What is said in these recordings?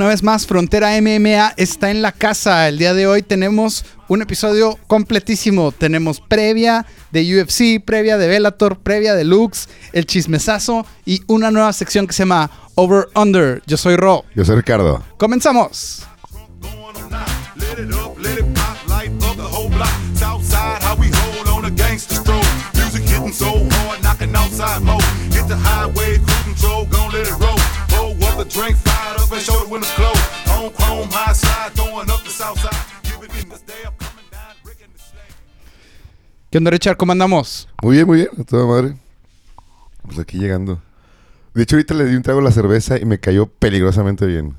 Una vez más, Frontera MMA está en la casa. El día de hoy tenemos un episodio completísimo. Tenemos previa de UFC, previa de Bellator, previa de Lux, el chismesazo y una nueva sección que se llama Over Under. Yo soy Ro. Yo soy Ricardo. Comenzamos. Show the windows closed. On chrome, high side, throwing up the south side. Give it in this day, I'm coming down, Rick and the slang. ¿Qué onda, Richard? ¿Cómo andamos? Muy bien, muy bien. A toda madre. Pues aquí llegando. De hecho, ahorita le di un trago a la cerveza y me cayó peligrosamente bien.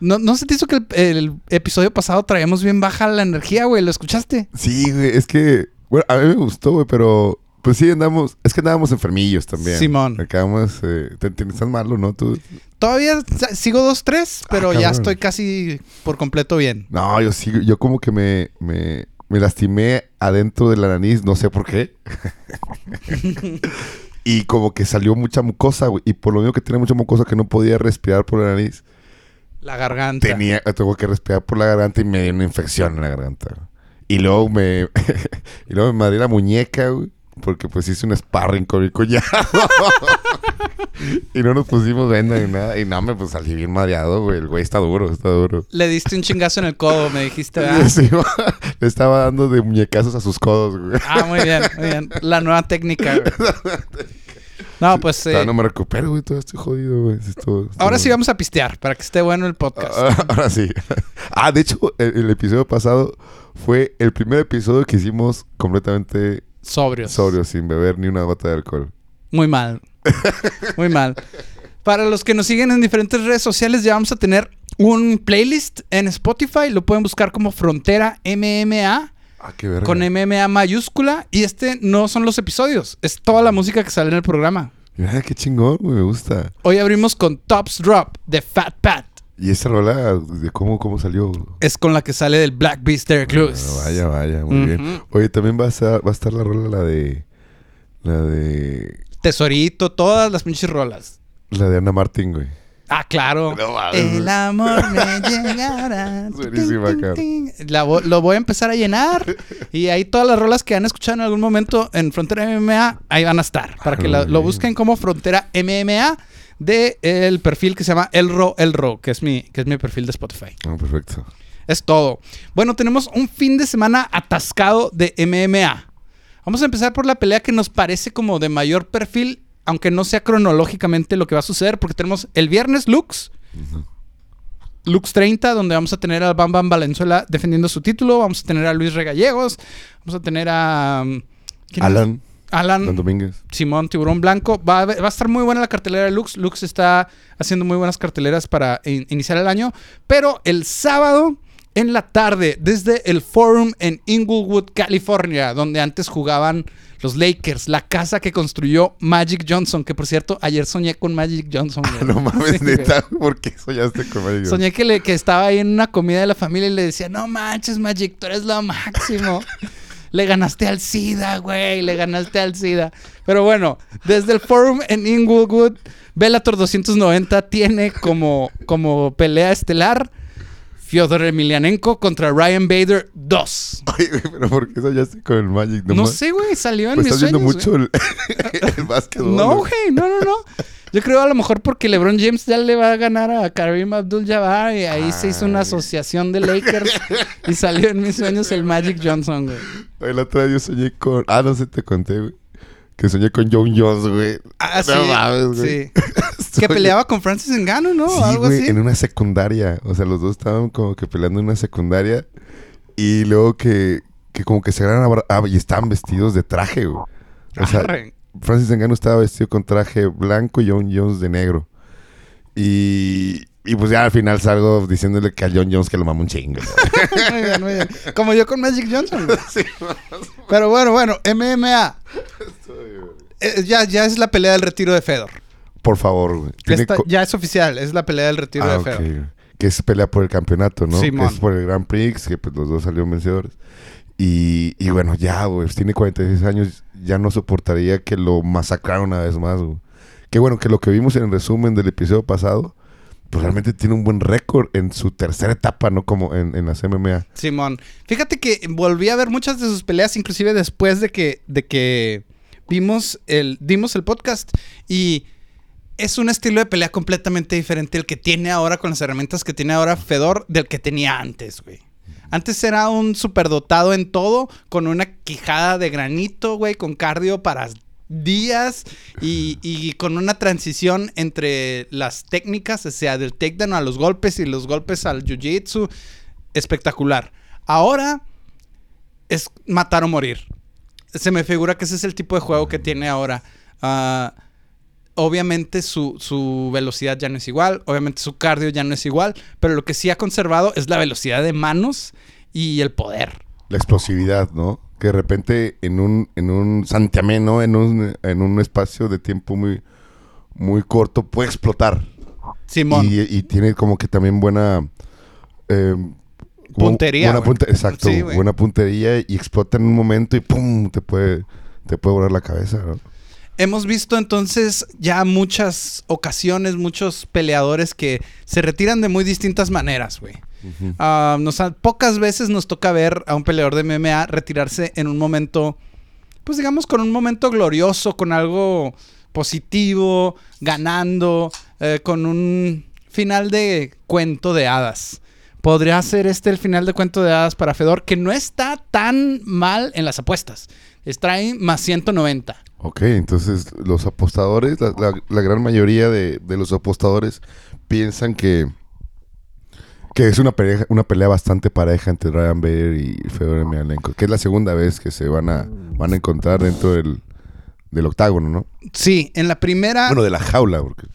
¿No, ¿No se te hizo que el, el episodio pasado traíamos bien baja la energía, güey? ¿Lo escuchaste? Sí, güey. Es que... Bueno, a mí me gustó, güey, pero... Pues sí, andamos... Es que andábamos enfermillos también. Simón. Acabamos... Eh, te, te- estás malo, ¿no? Tú... Todavía sigo 2-3, pero Ah, ya cabrón. estoy casi por completo bien. No, yo sí... Yo como que me... Me, me lastimé adentro de la nariz. No sé por qué. y como que salió mucha mucosa, güey. Y por lo mismo que tenía mucha mucosa que no podía respirar por la nariz... La garganta. Tenía, tengo que respirar por la garganta y me dio una infección en la garganta. Y luego me, y luego me madré la muñeca, güey, porque pues hice un sparring con mi cuñado. y no nos pusimos venda ni nada. Y nada, me pues salí bien mareado, güey. El güey está duro, está duro. Le diste un chingazo en el codo, me dijiste, ¿verdad? Sí, le estaba dando de muñecazos a sus codos, güey. Ah, muy bien, muy bien. La nueva técnica, güey. No, pues eh, no me recupero, güey. Todavía estoy jodido, güey. Sí, estoy- estoy- ahora sí vamos a pistear para que esté bueno el podcast. Ah, Ahora sí. Ah, de hecho, el, el episodio pasado fue el primer episodio que hicimos completamente Sobrios. sobrio, sin beber ni una gota de alcohol. Muy mal. Muy mal. Para los que nos siguen en diferentes redes sociales, ya vamos a tener un playlist en Spotify. Lo pueden buscar como Frontera MMA Ah, qué verga. con MMA mayúscula. Y este no son los episodios, es toda la música que sale en el programa. Mira, qué chingón, güey, me gusta. Hoy abrimos con Tops Drop de Fat Pat. Y esa rola, de cómo, cómo salió. Es con la que sale del Black Beast Derek Lewis. Ah, vaya, vaya, muy bien. Oye, también va a, estar, va a estar la rola, la de. La de. Tesorito, todas las pinches rolas. La de Ana Martín, güey. Ah, claro. No. El amor me llegará. Buenísima, vo- lo voy a empezar a llenar. Y ahí todas las rolas que han escuchado en algún momento en Frontera MMA, ahí van a estar. Para que la- Muy lo busquen como Frontera MMA de el perfil que se llama Elro Elro, que es mi, que es mi perfil de Spotify. Ah, perfecto. Es todo. Bueno, tenemos un fin de semana atascado de MMA. Vamos a empezar por la pelea que nos parece como de mayor perfil, aunque no sea cronológicamente lo que va a suceder, porque tenemos el viernes Lux. Lux 30, donde vamos a tener a Bam Bam Valenzuela defendiendo su título. Vamos a tener a Luis Regallegos. Vamos a tener a... um, ¿quién es? Alan, Alan. Alan Domínguez. Simón Tiburón Blanco. Va a, va a estar muy buena la cartelera de Lux. Lux está haciendo muy buenas carteleras para in- iniciar el año. Pero el sábado en la tarde, desde el Forum en Inglewood, California, donde antes jugaban los Lakers, la casa que construyó Magic Johnson. Que por cierto, ayer soñé con Magic Johnson. güey. No mames, Sí, neta, ¿por qué soñaste con Magic? Soñé que, le, que estaba ahí en una comida de la familia y le decía, no manches, Magic, tú eres lo máximo. le ganaste al SIDA, güey, le ganaste al SIDA. Pero bueno, desde el forum en Inglewood, Bellator 290 tiene como, como pelea estelar Fyodor Emelianenko contra Ryan Bader 2. Oye, güey, pero ¿por qué soñaste con el Magic? No, ma- sé, güey, salió en Pues mis estás viendo sueños, mucho el, el básquetbol. No, güey, no, no, no. Yo creo a lo mejor porque LeBron James ya le va a ganar a Kareem Abdul-Jabbar y ahí se hizo una asociación de Lakers y salió en mis sueños el Magic Johnson, güey. El otro día yo soñé con. Ah, no sé, te conté, güey. Que soñé con John Jones, güey. Ah, No mames, güey. sí. Que peleaba con Francis Ngannou, ¿no? Sí, Algo güey, así. en una secundaria. O sea, los dos estaban como que peleando en una secundaria. Y luego que, que como que se agarran a ah, y estaban vestidos de traje, güey. O sea, Arre. Francis Ngannou estaba vestido con traje blanco y John Jones de negro. Y, y pues ya al final salgo diciéndole que a John Jones que lo mama un chingo. muy bien, muy bien. Como yo con Magic Johnson. Pero bueno, bueno, MMA. Eh, ya, ya es la pelea del retiro de Fedor. Por favor, güey. Esta- ya es oficial, es la pelea del retiro Ah, de ok. Fedor. Que es pelea por el campeonato, ¿no? Simón. Que es por el Grand Prix, que pues los dos salieron vencedores. Y, y bueno, ya, güey, tiene 46 años, ya no soportaría que lo masacraran una vez más, güey. Que bueno, que lo que vimos en el resumen del episodio pasado, pues realmente tiene un buen récord en su tercera etapa, ¿no? Como en, en las MMA. Simón. Fíjate que volví a ver muchas de sus peleas, inclusive después de que, de que vimos el, dimos el podcast. Y es un estilo de pelea completamente diferente el que tiene ahora con las herramientas que tiene ahora Fedor del que tenía antes, güey. Antes era un superdotado en todo, con una quijada de granito, güey, con cardio para días y, con una transición entre las técnicas, o sea, del takedown a los golpes y los golpes al jiu-jitsu. Espectacular. Ahora es matar o morir. Se me figura que ese es el tipo de juego que tiene ahora. Ah, obviamente su, su velocidad ya no es igual, obviamente su cardio ya no es igual, pero lo que sí ha conservado es la velocidad de manos y el poder. La explosividad, ¿no? Que de repente en un, en un santiamén, ¿no? En un, en un espacio de tiempo muy, muy corto puede explotar. Simón. Y, y tiene como que también buena... eh, Puntería, Buena exacto, Sí, buena puntería y explota en un momento y ¡pum! Te puede, te puede volar la cabeza, ¿no? Hemos visto entonces ya muchas ocasiones, muchos peleadores que se retiran de muy distintas maneras, güey. Nos ha- pocas veces nos toca ver a un peleador de MMA retirarse en un momento, pues digamos, con un momento glorioso, con algo positivo, ganando, eh, con un final de cuento de hadas. Podría ser este el final de cuento de hadas para Fedor, que no está tan mal en las apuestas. Ahí más 190. Ok, entonces los apostadores, la gran mayoría de, de los apostadores piensan que, que es una pelea, una pelea bastante pareja entre Ryan Bader y Fedor Emelianenko, que es la segunda vez que se van a, van a encontrar dentro del, del octágono, ¿no? Sí, en la primera... Bueno, de la jaula, porque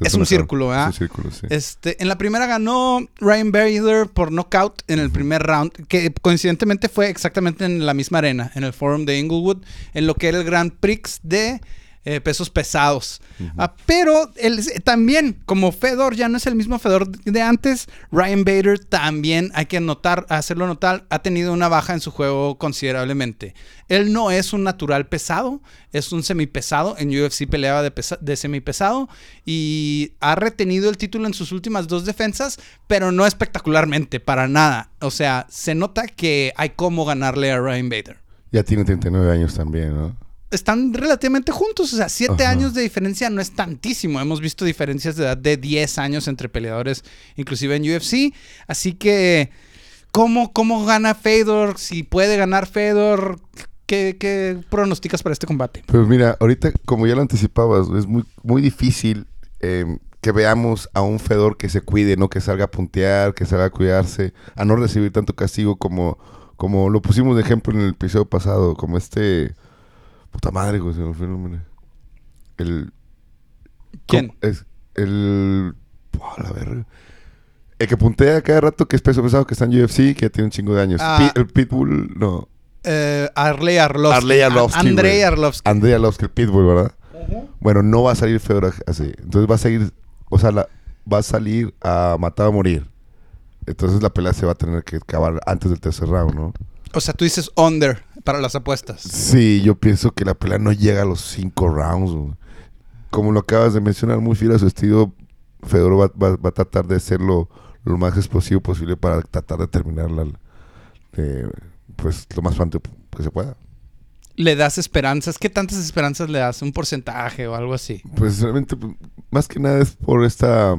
Es una un círculo. ¿verdad? Es un círculo, sí. Este, en la primera ganó Ryan Bader por knockout en el primer round, que coincidentemente fue exactamente en la misma arena, en el Forum de Inglewood, en lo que era el Grand Prix de eh, pesos pesados. Ah, pero él, también, como Fedor ya no es el mismo Fedor de antes, Ryan Bader también, hay que notar, hacerlo notar, ha tenido una baja en su juego considerablemente. Él no es un natural pesado, es un semipesado. En UFC peleaba de, pesa- de semipesado y ha retenido el título en sus últimas dos defensas, pero no espectacularmente, para nada. O sea, se nota que hay cómo ganarle a Ryan Bader. Ya tiene 39 años también, ¿no? Están relativamente juntos, o sea, siete Ajá. años de diferencia no es tantísimo. Hemos visto diferencias de edad de 10 años entre peleadores, inclusive en UFC. Así que, ¿cómo, cómo gana Fedor? Si puede ganar Fedor, ¿qué, qué pronosticas para este combate? Pues mira, ahorita, como ya lo anticipabas, es muy, muy difícil eh, que veamos a un Fedor que se cuide, no que salga a puntear, que salga a cuidarse, a no recibir tanto castigo como, como lo pusimos de ejemplo en el episodio pasado, como este... Puta madre, güey, se me fue el nombre. El... ¿Quién? ¿cómo? Es el... Buah, la verga. El que puntea cada rato, que es peso pesado, que está en UFC, que ya tiene un chingo de años. Ah. El Pitbull, no. Eh, Arley Arlovsky. Arley Arlovsky, A- Andrei. Arlovsky. Andrei Arlovsky, el Pitbull, ¿verdad? Bueno, no va a salir Fedor así. Entonces va a seguir, o sea, la- va a salir a matar o morir. Entonces la pelea se va a tener que acabar antes del tercer round, ¿no? o sea, tú dices under para las apuestas. Sí, yo pienso que la pelea no llega a los cinco rounds. güey. Como lo acabas de mencionar, muy fiel a su estilo, Fedor va, va- va a tratar de hacerlo lo más explosivo posible para tratar de terminarla eh, pues lo más pronto que se pueda. ¿Le das esperanzas? ¿Qué tantas esperanzas le das? ¿Un porcentaje o algo así? Pues realmente, pues, más que nada es por esta,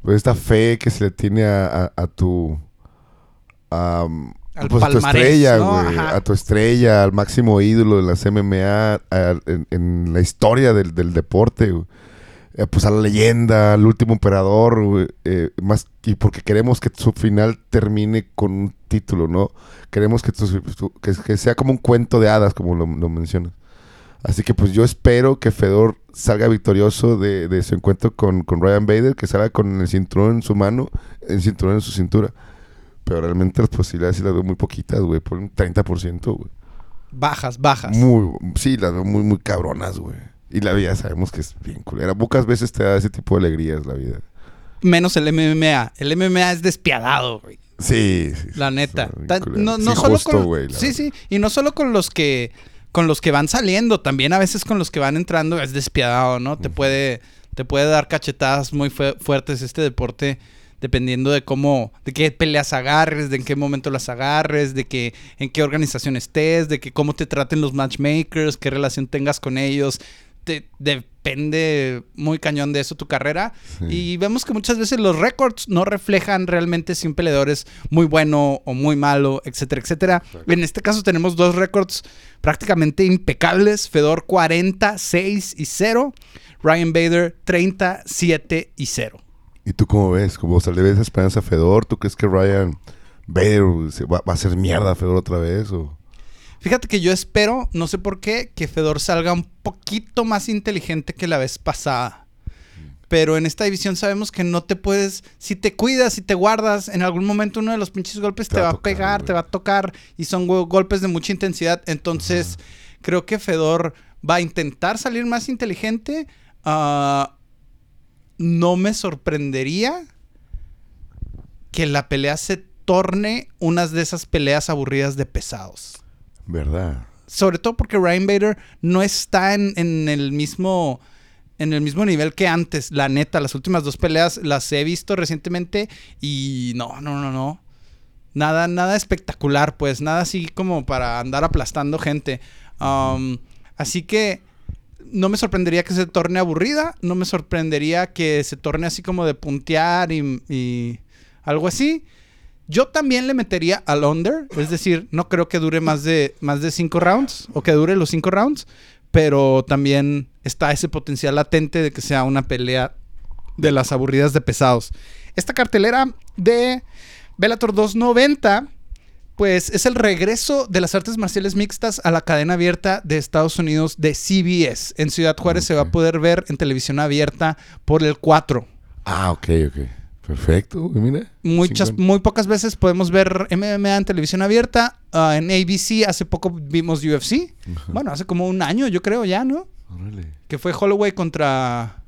por esta fe que se le tiene a, a- a tu, a, Al pues, a tu estrella, ¿no? güey, Ajá. a tu estrella, al máximo ídolo de las MMA, a- en, en la historia del, del deporte, güey. Eh, pues a la leyenda, al último emperador, güey, eh, más y porque queremos que su final termine con un título, ¿no? Queremos que, tu- tu- que, que sea como un cuento de hadas, como lo, lo mencionas. Así que pues yo espero que Fedor salga victorioso de, de su encuentro con, con Ryan Bader, que salga con el cinturón en su mano, el cinturón en su cintura. Pero realmente las posibilidades sí las veo muy poquitas, güey, por un 30%, güey. Bajas, bajas. Muy, sí, las veo muy, muy cabronas, güey. Y la vida sabemos que es bien culera. Pocas veces te da ese tipo de alegrías la vida. Menos el MMA. El MMA es despiadado, güey. Sí, sí. La neta. No, Sí, solo justo, con, sí, verdad. sí. Y no solo con los que con los que van saliendo, también a veces con los que van entrando es despiadado, ¿no? Te puede te puede dar cachetadas muy fue- fuertes este deporte dependiendo de cómo, de qué peleas agarres, de en qué momento las agarres, de que en qué organización estés, de que cómo te traten los matchmakers, qué relación tengas con ellos. Te- depende muy cañón de eso tu carrera. Sí. Y vemos que muchas veces los récords no reflejan realmente si un peleador es muy bueno o muy malo, etcétera, etcétera. En este caso tenemos dos récords prácticamente impecables. Fedor 46 y 0. Ryan Bader 37 y 0. ¿Y tú cómo ves? ¿Cómo se le ves esperanza a Fedor? ¿Tú crees que Ryan Bader va, va a hacer mierda a Fedor otra vez? O... Fíjate que yo espero, no sé por qué, que Fedor salga un poquito más inteligente que la vez pasada. Pero en esta división sabemos que no te puedes, si te cuidas, si te guardas, en algún momento uno de los pinches golpes te, va a tocar, pegar, güey. te va a tocar y son go- golpes de mucha intensidad. Entonces, creo que Fedor va a intentar salir más inteligente. Ah, no me sorprendería que la pelea se torne unas de esas peleas aburridas de pesados. ¿Verdad? Sobre todo porque Ryan Bader no está en, en el mismo. En el mismo nivel que antes, la neta, las últimas dos peleas las he visto recientemente y no, no, no, no. Nada, nada espectacular, pues, nada así como para andar aplastando gente. Um, así que no me sorprendería que se torne aburrida, no me sorprendería que se torne así como de puntear y, algo así. Yo también le metería al under, es decir, no creo que dure más de, más de cinco rounds o que dure los cinco rounds, pero también está ese potencial latente de que sea una pelea de las aburridas de pesados. Esta cartelera de Bellator 290, pues es el regreso de las artes marciales mixtas a la cadena abierta de Estados Unidos de CBS. En Ciudad Juárez se va a poder ver en televisión abierta por el 4. Ah, ok, ok. Perfecto, mira. Muchas, muy pocas veces podemos ver MMA en televisión abierta. Ah, en ABC hace poco vimos UFC. Bueno, hace como un año, yo creo ya, ¿no? Órale. Que fue Holloway contra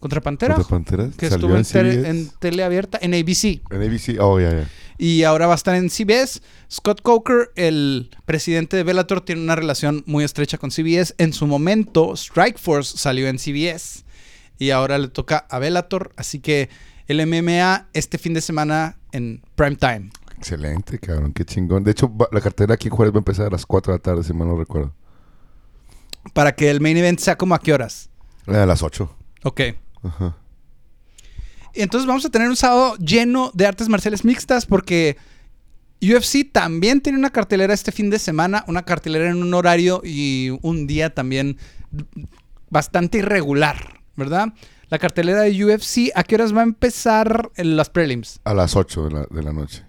contra Pantera. ¿Contra Panteras? Que ¿Salió estuvo en, en tele, en tele abierta en ABC. En ABC. Oh, ya, ya. Y ahora va a estar en CBS. Scott Coker, el presidente de Bellator, tiene una relación muy estrecha con CBS. En su momento, Strikeforce salió en CBS. Y ahora le toca a Bellator. Así que el MMA este fin de semana en prime time. Excelente, cabrón. Qué chingón. De hecho, la cartera aquí en Juárez va a empezar a las 4 de la tarde, si mal no recuerdo. Para que el main event sea como a qué horas. A las 8. Ok. Ajá. Entonces vamos a tener un sábado lleno de artes marciales mixtas porque UFC también tiene una cartelera este fin de semana, una cartelera en un horario y un día también bastante irregular, ¿verdad? La cartelera de UFC, ¿a qué horas va a empezar en las prelims? A las 8 de la, de la noche.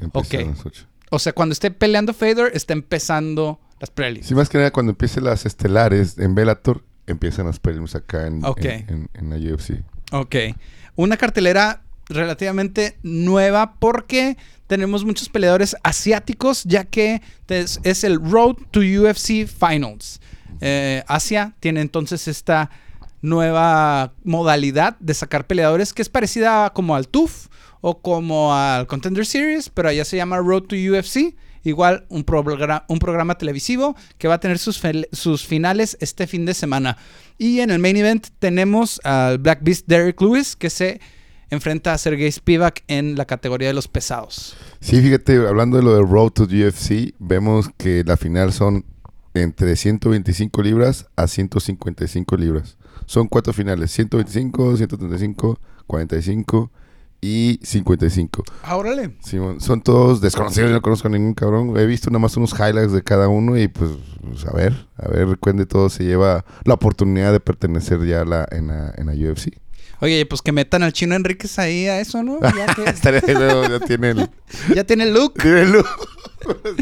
Empieza Ok. a las 8. O sea, cuando esté peleando Fader, está empezando las prelims. Sí, más que nada cuando empiecen las estelares en Bellator, empiezan las prelims acá en, en- en la UFC. Ok. Una cartelera relativamente nueva porque tenemos muchos peleadores asiáticos, ya que es, el Road to UFC Finals. Eh, Asia tiene entonces esta nueva modalidad de sacar peleadores que es parecida como al TUF o como al Contender Series, pero allá se llama Road to UFC. Igual un, progra- un programa televisivo que va a tener sus, sus finales este fin de semana. Y en el main event tenemos al Black Beast Derek Lewis que se enfrenta a Sergey Spivak en la categoría de los pesados. Sí, fíjate, hablando de lo de Road to UFC, vemos que la final son entre 125 libras a 155 libras. Son cuatro finales, 125, 135, 45 y 55. Ah, órale. Simón, son todos desconocidos, yo no conozco a ningún cabrón. He visto nada más unos highlights de cada uno y pues, pues, a ver, a ver cuál de todos se lleva la oportunidad de pertenecer ya a la, en, la, en la UFC. Oye, pues que metan al chino Enríquez ahí a eso, ¿no? Ya, que- tiene el... ya tiene el look. Tiene el look.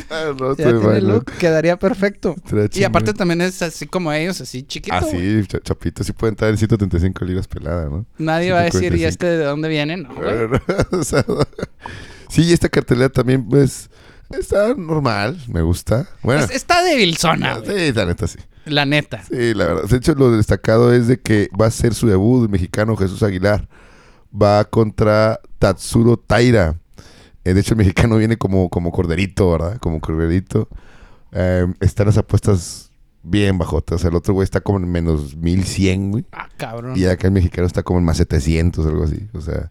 Ya tiene el look. Quedaría perfecto. Y aparte también es así como ellos, así chiquito. Ah, güey. sí, cha- Chapito sí puede entrar en 135 libras pelada, ¿no? Nadie va a decir, ¿y 145? este de dónde viene? No, güey. O sea, sí, esta cartelera también, pues, está normal, me gusta. Bueno, Es- está débil zona, sí, la neta sí. La neta. Sí, la verdad. De hecho, lo destacado es de que va a ser su debut el mexicano Jesús Aguilar. Va contra Tatsuro Taira. Eh, de hecho, el mexicano viene como, como corderito, ¿verdad? Como corderito. Eh, están las apuestas bien bajota. O sea, el otro güey está como en menos 1100, güey. Ah, cabrón. Y acá el mexicano está como en más 700, algo así. O sea,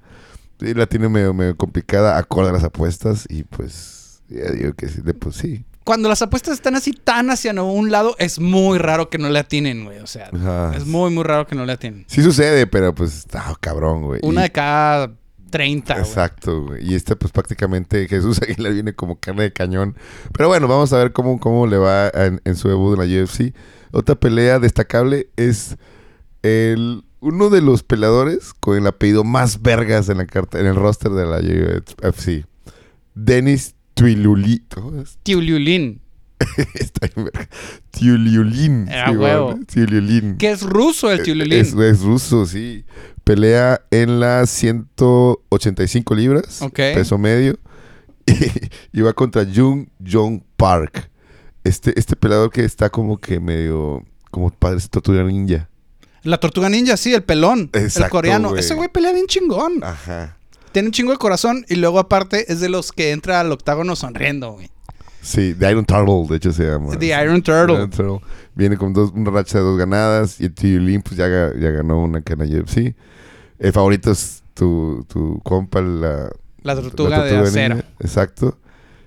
sí, la tiene medio, medio complicada, acorde a las apuestas. Y pues, ya digo que sí, pues sí. Cuando las apuestas están así tan hacia un lado, es muy raro que no le atinen, güey. O sea, Ajá. es muy, muy raro que no le atinen. Sí sucede, pero pues está cabrón, güey. Una Y- de cada 30, güey. Exacto, güey. Y este, pues prácticamente Jesús Aguilar viene como carne de cañón. Pero bueno, vamos a ver cómo, cómo le va en, en su debut en la UFC. Otra pelea destacable es el uno de los peleadores con el apellido más vergas en la carta, en el roster de la UFC. Denis Tuiluli. ¿Cómo es? Tiuliulin, Está bien verga. Tiuliulin. Ah, sí, huevo. que es ruso el Tiuliulin. Es, es ruso, sí. Pelea en las 185 libras, peso medio. Y, va contra Jung Jong Park. Este, este peleador que está como que medio. Como parece tortuga ninja. La tortuga ninja, sí, el pelón. el coreano. Ese güey pelea bien chingón. Ajá. Tiene un chingo de corazón y luego aparte es de los que entra al octágono sonriendo, güey. Sí, The Iron Turtle, de hecho se llama. The Iron Turtle. Iron Turtle. Viene con dos, una racha de dos ganadas. Y el Tiulin, pues ya, ya ganó una la UFC. El favorito es tu, tu compa, la, La tortuga, La de acero. Exacto.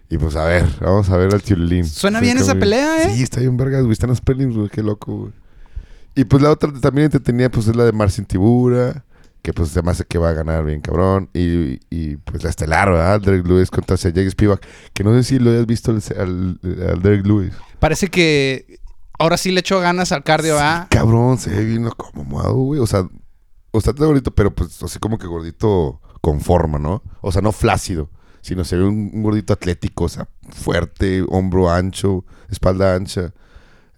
Y pues a ver, vamos a ver al Tiulín. Suena bien esa pelea, ¿eh? Sí, está bien vergas, güey. Están los prelims, güey. Qué loco, güey. Y pues la otra también entretenida, pues es la de Marcin Tibura. Que pues se me hace que va a ganar bien cabrón. Y, y pues la estelar, ¿verdad? Derek Lewis contra Sergey Spivak. Que no sé si lo hayas visto al, al, al Derek Lewis. Parece que ahora sí le echó ganas al cardio, ¿ah? Cabrón, se ve bien acomodado, güey. O sea, o está todo gordito, pero pues así como que gordito con forma, ¿no? O sea, no flácido, sino se ve un, un gordito atlético, o sea, fuerte, hombro ancho, espalda ancha.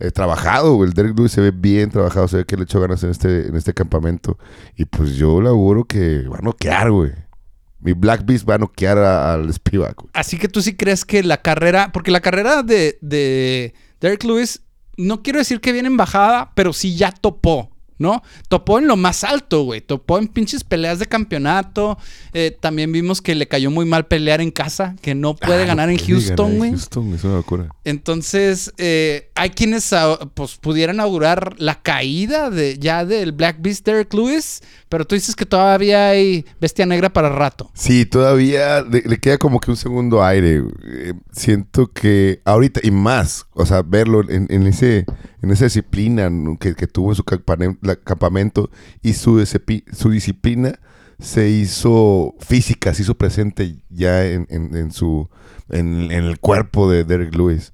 Eh, trabajado. El Derek Lewis se ve bien trabajado, se ve que le echó ganas en este, en este campamento. Y pues yo le auguro que va a noquear, güey. Mi Black Beast va a noquear al Spivak. Así que tú sí crees que la carrera, porque la carrera de, de Derek Lewis, no quiero decir que viene en bajada, pero sí ya topó, ¿no? Topó en lo más alto, güey. Topó en pinches peleas de campeonato. Eh, también vimos que le cayó muy mal pelear en casa, que no puede Ah, ganar no en Houston, güey. Houston, es una locura. Entonces, eh, hay quienes ah, pues, pudieran augurar la caída de, ya del Black Beast Derek Lewis, pero tú dices que todavía hay bestia negra para rato. Sí, todavía le, le queda como que un segundo aire. Eh, siento que ahorita, y más, o sea, verlo en, en ese, en esa disciplina que, que tuvo en su campamento y su, su disciplina se hizo física, se hizo presente ya en, en- en su en, en el cuerpo de Derek Lewis.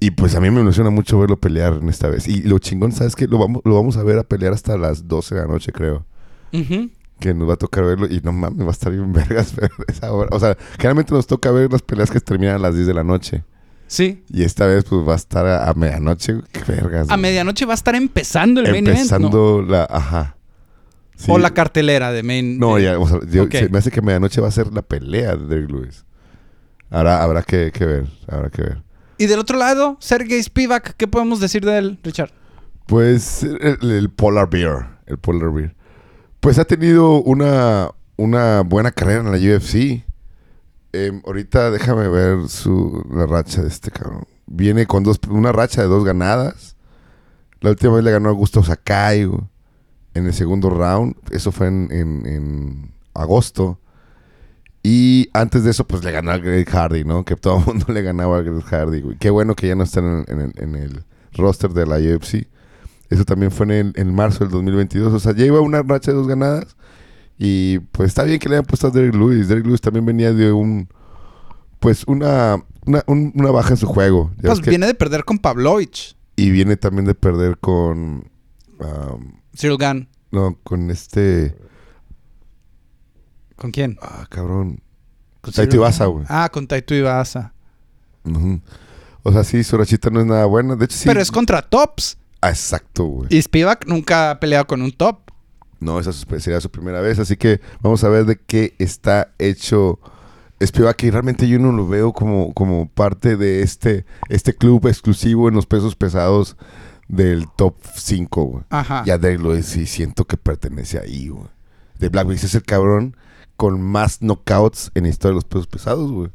Y pues a mí me emociona mucho verlo pelear en esta vez. Y lo chingón, ¿sabes qué? Lo vamos, lo vamos a ver a pelear hasta las 12 de la noche, creo que nos va a tocar verlo y no mames, va a estar bien vergas ver esa hora. O sea, generalmente nos toca ver las peleas que terminan a las 10 de la noche. Sí. Y esta vez pues va a estar a, a medianoche. Qué vergas. A güey. medianoche va a estar empezando el main event, ¿no? Empezando la... Ajá. Sí. O la cartelera de main. No, ya, o sea, yo- Ok. se me hace que medianoche va a ser la pelea de Derek Lewis. Habrá, habrá que, que ver, habrá que ver. Y del otro lado, Sergey Spivak, ¿qué podemos decir de él, Richard? Pues el, el Polar Bear, el Polar Bear. Pues ha tenido una, una buena carrera en la UFC. Em, ahorita déjame ver su, la racha de este cabrón. Viene con dos, una racha de dos ganadas. La última vez le ganó a Augusto Sakai en el segundo round. Eso fue en, en- agosto. Y antes de eso, pues le ganó a Greg Hardy, ¿no? Que todo el mundo le ganaba a Greg Hardy, güey. Qué bueno que ya no está en el, en el- en el roster de la UFC. Eso también fue en, el- en marzo del 2022. O sea, ya iba una racha de dos ganadas. Y pues está bien que le hayan puesto a Derek Lewis. Derek Lewis también venía de un. Pues una. Una, un- una baja en su juego. Ya Pues que- viene de perder con Pavlovich, y viene también de perder con. um, Cyril Gunn. no, con este. ¿Con quién? Ah, cabrón. Con Taito Gane. güey. Ah, con Taito Ibaza. Ujú. O sea, sí, su rachita no es nada buena. De hecho, sí. Pero es contra tops. Ah, exacto, güey. Y Spivak nunca ha peleado con un top. No, esa sería su primera vez. Así que vamos a ver de qué está hecho Spivak. Que realmente yo no lo veo como, como parte de este, este club exclusivo en los pesos pesados del top 5, güey. Ajá. Ya Derek Lewis sí siento que pertenece ahí, güey. De Black Beast es el cabrón con más knockouts en la historia de los pesos pesados, güey.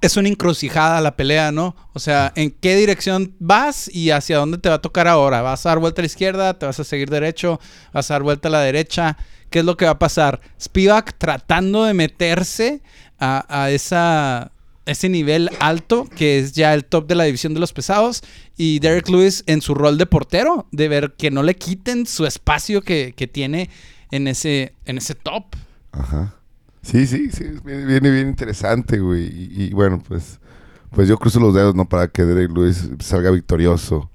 Es una encrucijada la pelea, ¿no? O sea, ¿en qué dirección vas y hacia dónde te va a tocar ahora? ¿Vas a dar vuelta a la izquierda? ¿Te vas a seguir derecho? ¿Vas a dar vuelta a la derecha? ¿Qué es lo que va a pasar? Spivak tratando de meterse a, ese nivel alto, que es ya el top de la división de los pesados, y Derek Lewis en su rol de portero, de ver que no le quiten su espacio que, que tiene en ese, en ese top. Ajá. Sí, sí, sí. Viene, bien interesante, güey. Y, y bueno, pues, pues yo cruzo los dedos, ¿no? Para que Derek Lewis salga victorioso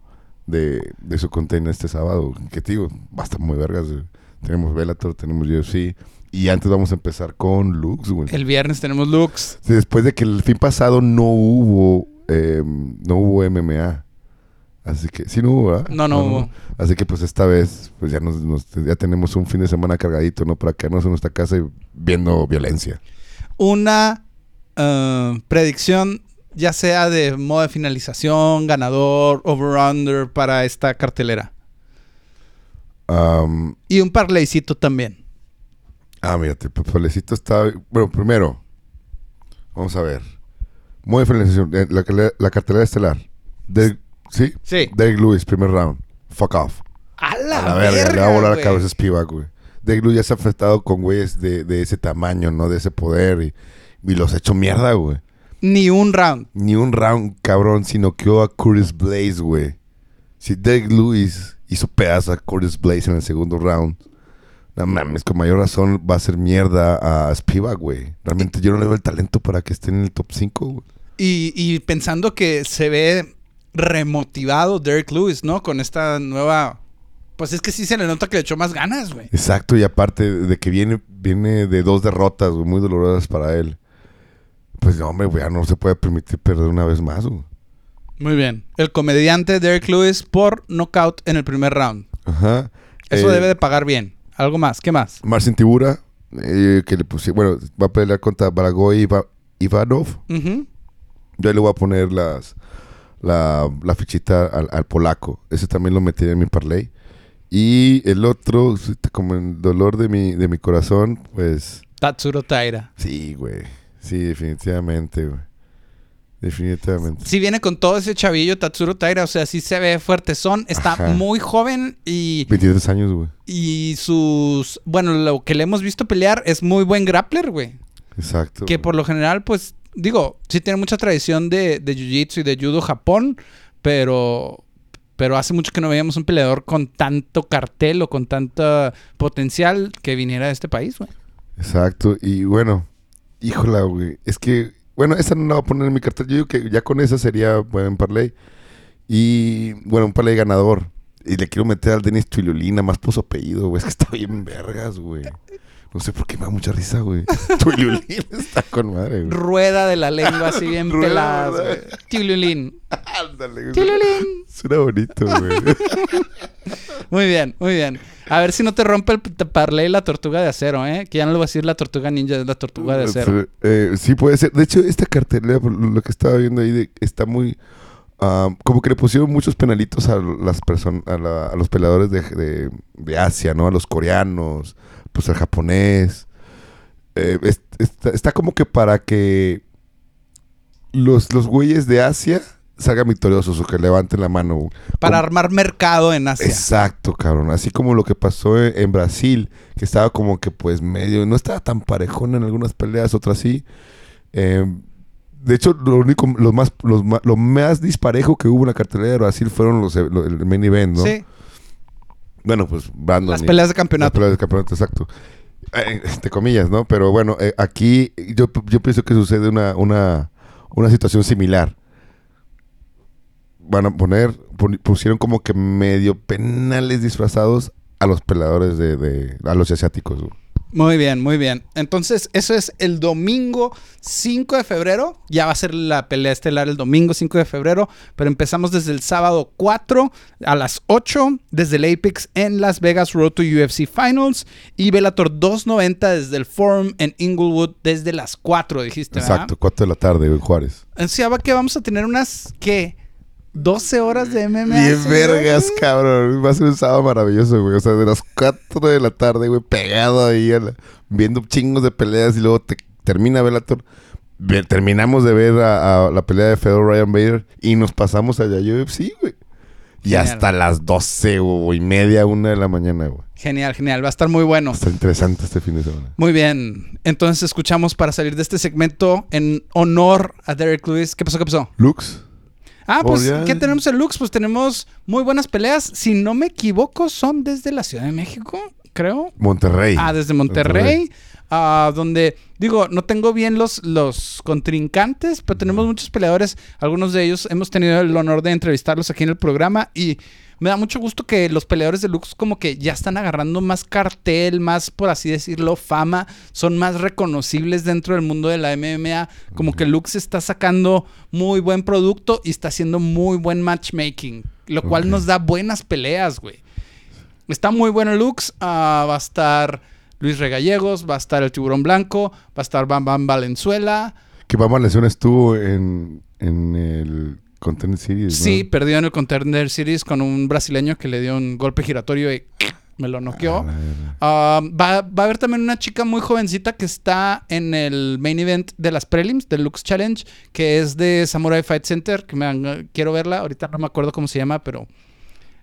de, de su container este sábado. Que te digo, va a estar muy vergas. güey. Tenemos Bellator, tenemos UFC. Y antes vamos a empezar con Lux, güey. El viernes tenemos. Sí, después de que el fin pasado no hubo, eh, no hubo MMA. Así que, sí, no hubo, ¿verdad? No, no hubo. Así que, pues, esta vez, pues, ya, nos, nos- ya tenemos un fin de semana cargadito, ¿no? Para quedarnos en nuestra casa y viendo violencia. Una eh, predicción, ya sea de modo de finalización, ganador, over-under para esta cartelera. Am, Y un parleycito también. ah, mírate, el papelecito está... Bueno, primero, vamos a ver. Muy finalización. eh, La, la, cartelera estelar. Derek- ¿Sí? Sí. Derek Lewis, primer round. Fuck off. A la, A la verga, le va a volar la cabeza a Spivak, güey. Derek Lewis ya se ha enfrentado con güeyes de, de ese tamaño, ¿no? De ese poder y, y los ha hecho mierda, güey. Ni un round. Ni un round, cabrón, sino que a Curtis Blaze, güey. Si Derek Lewis hizo pedazo a Curtis Blaze en el segundo round, no mames, con mayor razón va a ser mierda a Spivak, güey. Realmente yo no le veo el talento para que esté en el top 5, güey. Y, y pensando que se ve remotivado Derek Lewis, ¿no? Con esta nueva... Pues es que sí se le nota que le echó más ganas, güey. Exacto, y aparte de que viene, viene de dos derrotas, güey, muy dolorosas para él. Pues no, hombre, güey, ya no se puede permitir perder una vez más, güey. Muy bien. El comediante Derek Lewis por knockout en el primer round. Ajá. Eso Eh, debe de pagar bien. ¿Algo más? ¿Qué más? Marcin Tibura, eh, que le pusieron, bueno, va a pelear contra Baragoy Iva- Ivanov. Ujú. Yo le voy a poner las, la, la fichita al, al polaco. Ese también lo metí en mi parlay. Y el otro, como el dolor de mi, de mi corazón, pues Tatsuro Taira. sí, güey. Sí, definitivamente, güey. Definitivamente. Sí viene con todo ese chavillo Tatsuro Taira. O sea, sí se ve fuertezón. Está Ajá. muy joven y, 23 años, güey. y sus... Bueno, lo que le hemos visto pelear es muy buen grappler, güey. Exacto. Que güey. por lo general, pues, digo, sí tiene mucha tradición de, de Jiu-Jitsu y de Judo Japón, pero, pero hace mucho que no veíamos un peleador con tanto cartel o con tanto potencial que viniera de este país, güey. Exacto. Y bueno, híjola, güey. Es que, bueno, esa no la voy a poner en mi cartel. Yo digo que ya con esa sería buen parlay. Y, bueno, un parlay ganador. Y le quiero meter al Denis Tuilulina, más puso apellido, güey. Es que está bien vergas, güey. No sé por qué me da mucha risa, güey. Tuilulina está con madre, güey. Rueda de la lengua así bien ¿verdad? güey. Tiululín. Ándale, güey. Tiululín. Suena bonito, güey. Muy bien, muy bien. A ver si no te rompe el p- parlay la tortuga de acero, ¿eh? Que ya no le voy a decir la tortuga ninja, es la tortuga de acero. Eh, sí, puede ser. De hecho, esta cartelera, lo que estaba viendo ahí, de- está muy. ah, como que le pusieron muchos penalitos a las personas, a, la- a los peleadores de, de- de Asia, ¿no? A los coreanos, pues al japonés. Eh, es- está, está como que para que los, los güeyes de Asia salgan victoriosos o que levanten la mano. Para Como- armar mercado en Asia. Exacto, cabrón. Así como lo que pasó en, en Brasil, que estaba como que pues medio, no estaba tan parejón en algunas peleas, otras sí. Eh, de hecho, lo único, los más, los lo más disparejo que hubo en la cartelera de Brasil fueron los, eh, lo- el main event, ¿no? Sí, Bueno, pues Brandon. las peleas de las campeonato. peleas de campeonato, exacto. Eh, entre comillas, ¿no? Pero bueno, eh, aquí yo, yo pienso que sucede una, una, una situación similar. Van a poner, pon- pusieron como que medio penales disfrazados a los peleadores de, de- a los asiáticos. güey. Muy bien, muy bien. Entonces, eso es el domingo 5 de febrero. Ya va a ser la pelea estelar el domingo 5 de febrero. Pero empezamos desde el sábado 4 a las 8 desde el Apex en Las Vegas Road to UFC Finals. Y Bellator 290 desde el Forum en Inglewood desde las 4, dijiste. ¿verdad? Exacto, 4 de la tarde, Juárez. O sea, va que vamos a tener unas, ¿qué? 12 horas de MMA. Bien ¿sí, vergas, güey? cabrón. Va a ser un sábado maravilloso, güey. O sea, de las 4 de la tarde, güey, pegado ahí, a la- viendo chingos de peleas y luego te termina Bellator. ve- terminamos de ver a, a la pelea de Fedor Ryan Bader y nos pasamos allá a UFC, güey. Y Genial. hasta las 12 o y media, una de la mañana, güey. Genial, genial. Va a estar muy bueno. Está interesante este fin de semana. Muy bien. Entonces escuchamos para salir de este segmento en honor a Derek Lewis. ¿Qué pasó? ¿Qué pasó? Lux. Ah, Oh, pues, ya. ¿qué tenemos en Lux? Pues tenemos muy buenas peleas. Si no me equivoco, son desde la Ciudad de México, creo. Monterrey. Ah, desde Monterrey. ah, donde, digo, no tengo bien los, los contrincantes, pero tenemos muchos peleadores. Algunos de ellos hemos tenido el honor de entrevistarlos aquí en el programa. Y me da mucho gusto que los peleadores de Lux como que ya están agarrando más cartel, más, por así decirlo, fama. Son más reconocibles dentro del mundo de la MMA. Como que Lux está sacando muy buen producto y está haciendo muy buen matchmaking. Lo cual nos da buenas peleas, güey. Está muy bueno Lux. ah, va a estar Luis Regallegos, va a estar el Tiburón Blanco, va a estar Bam Bam Valenzuela. Que Bama Lesión estuvo en, en el Content Series, ¿no? Sí, perdió en el Contender Series con un brasileño que le dio un golpe giratorio y me lo noqueó. Ah. Ah, va, va a haber también una chica muy jovencita que está en el main event de las prelims del Lux Challenge, que es de Samurai Fight Center, que me quiero verla, ahorita no me acuerdo cómo se llama, pero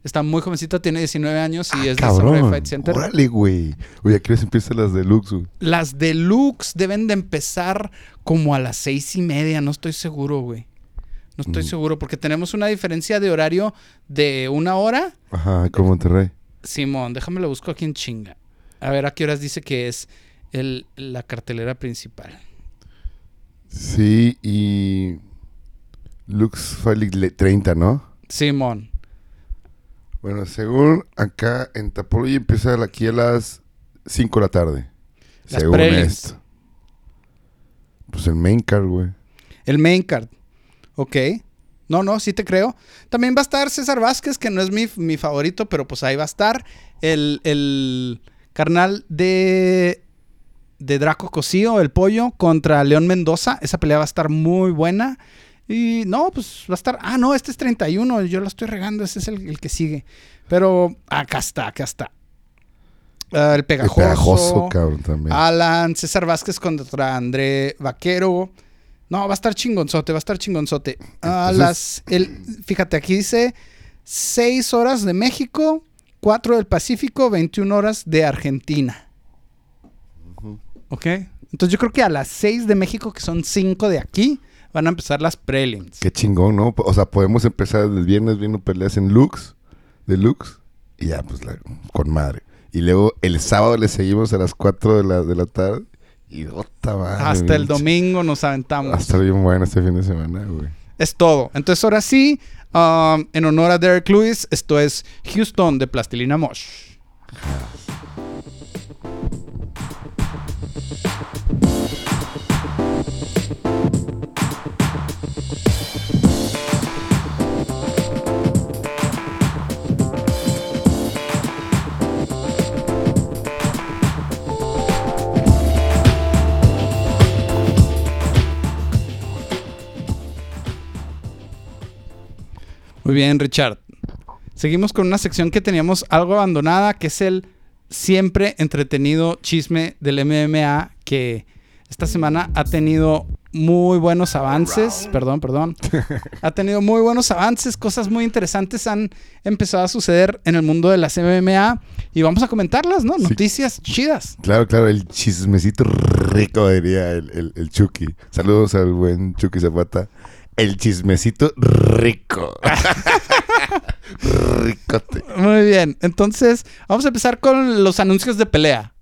está muy jovencita, tiene 19 años y es de Samurai. Fight Center. Órale, güey. Oye, aquí les empiezan las de Lux, güey. Las deluxe deben de empezar como a las seis y media, no estoy seguro, güey. No estoy seguro, porque tenemos una diferencia de horario de una hora. Ajá, con Monterrey. Simón, déjame lo busco aquí en chinga. A ver a qué horas dice que es el, la cartelera principal. Sí, y. Lux el 30, ¿no? Simón. Bueno, según acá en Tapology empieza aquí a las 5 de la tarde. Las según esto. Pues el main card, güey. El main card. Ok. No, no, sí te creo. También va a estar César Vázquez, que no es mi, mi favorito, pero pues ahí va a estar. El, el carnal de, de Draco Cosío, el pollo, contra León Mendoza. Esa pelea va a estar muy buena. Y no, pues va a estar. Ah, no, este es 31. Yo lo estoy regando. Ese es el, el que sigue. Pero acá está, acá está. Ah, el El pegajoso. pegajoso, cabrón, también. Alan, César Vázquez contra André Vaquero. No, va a estar chingonzote, va a estar chingonzote. A Entonces- las, el, fíjate, aquí dice 6 horas de México, 4 del Pacífico, 21 horas de Argentina. ¿Ok? Entonces yo creo que a las 6 de México, que son 5 de aquí, van a empezar las prelims. Qué chingón, ¿no? O sea, podemos empezar el viernes viendo peleas en Lux, de Lux, y ya, pues, la- con madre. Y luego el sábado le seguimos a las 4 de la, de la tarde, y otra madre. Hasta el domingo nos aventamos. Hasta bien bueno este fin de semana, güey. Es todo. Entonces ahora sí, um, en honor a Derek Lewis, esto es Houston de Plastilina Mosh. Muy bien, Richard. Seguimos con una sección que teníamos algo abandonada, que es el siempre entretenido chisme del MMA, que esta semana ha tenido muy buenos avances. Perdón, perdón. Ha tenido muy buenos avances, cosas muy interesantes han empezado a suceder en el mundo de las MMA y vamos a comentarlas, ¿no? Sí. Noticias chidas. Claro, claro, el chismecito rico, diría el, el, el Chucky. Saludos al buen Chucky Zapata. El chismecito rico. Ricote. Muy bien. Entonces, vamos a empezar con los anuncios de pelea.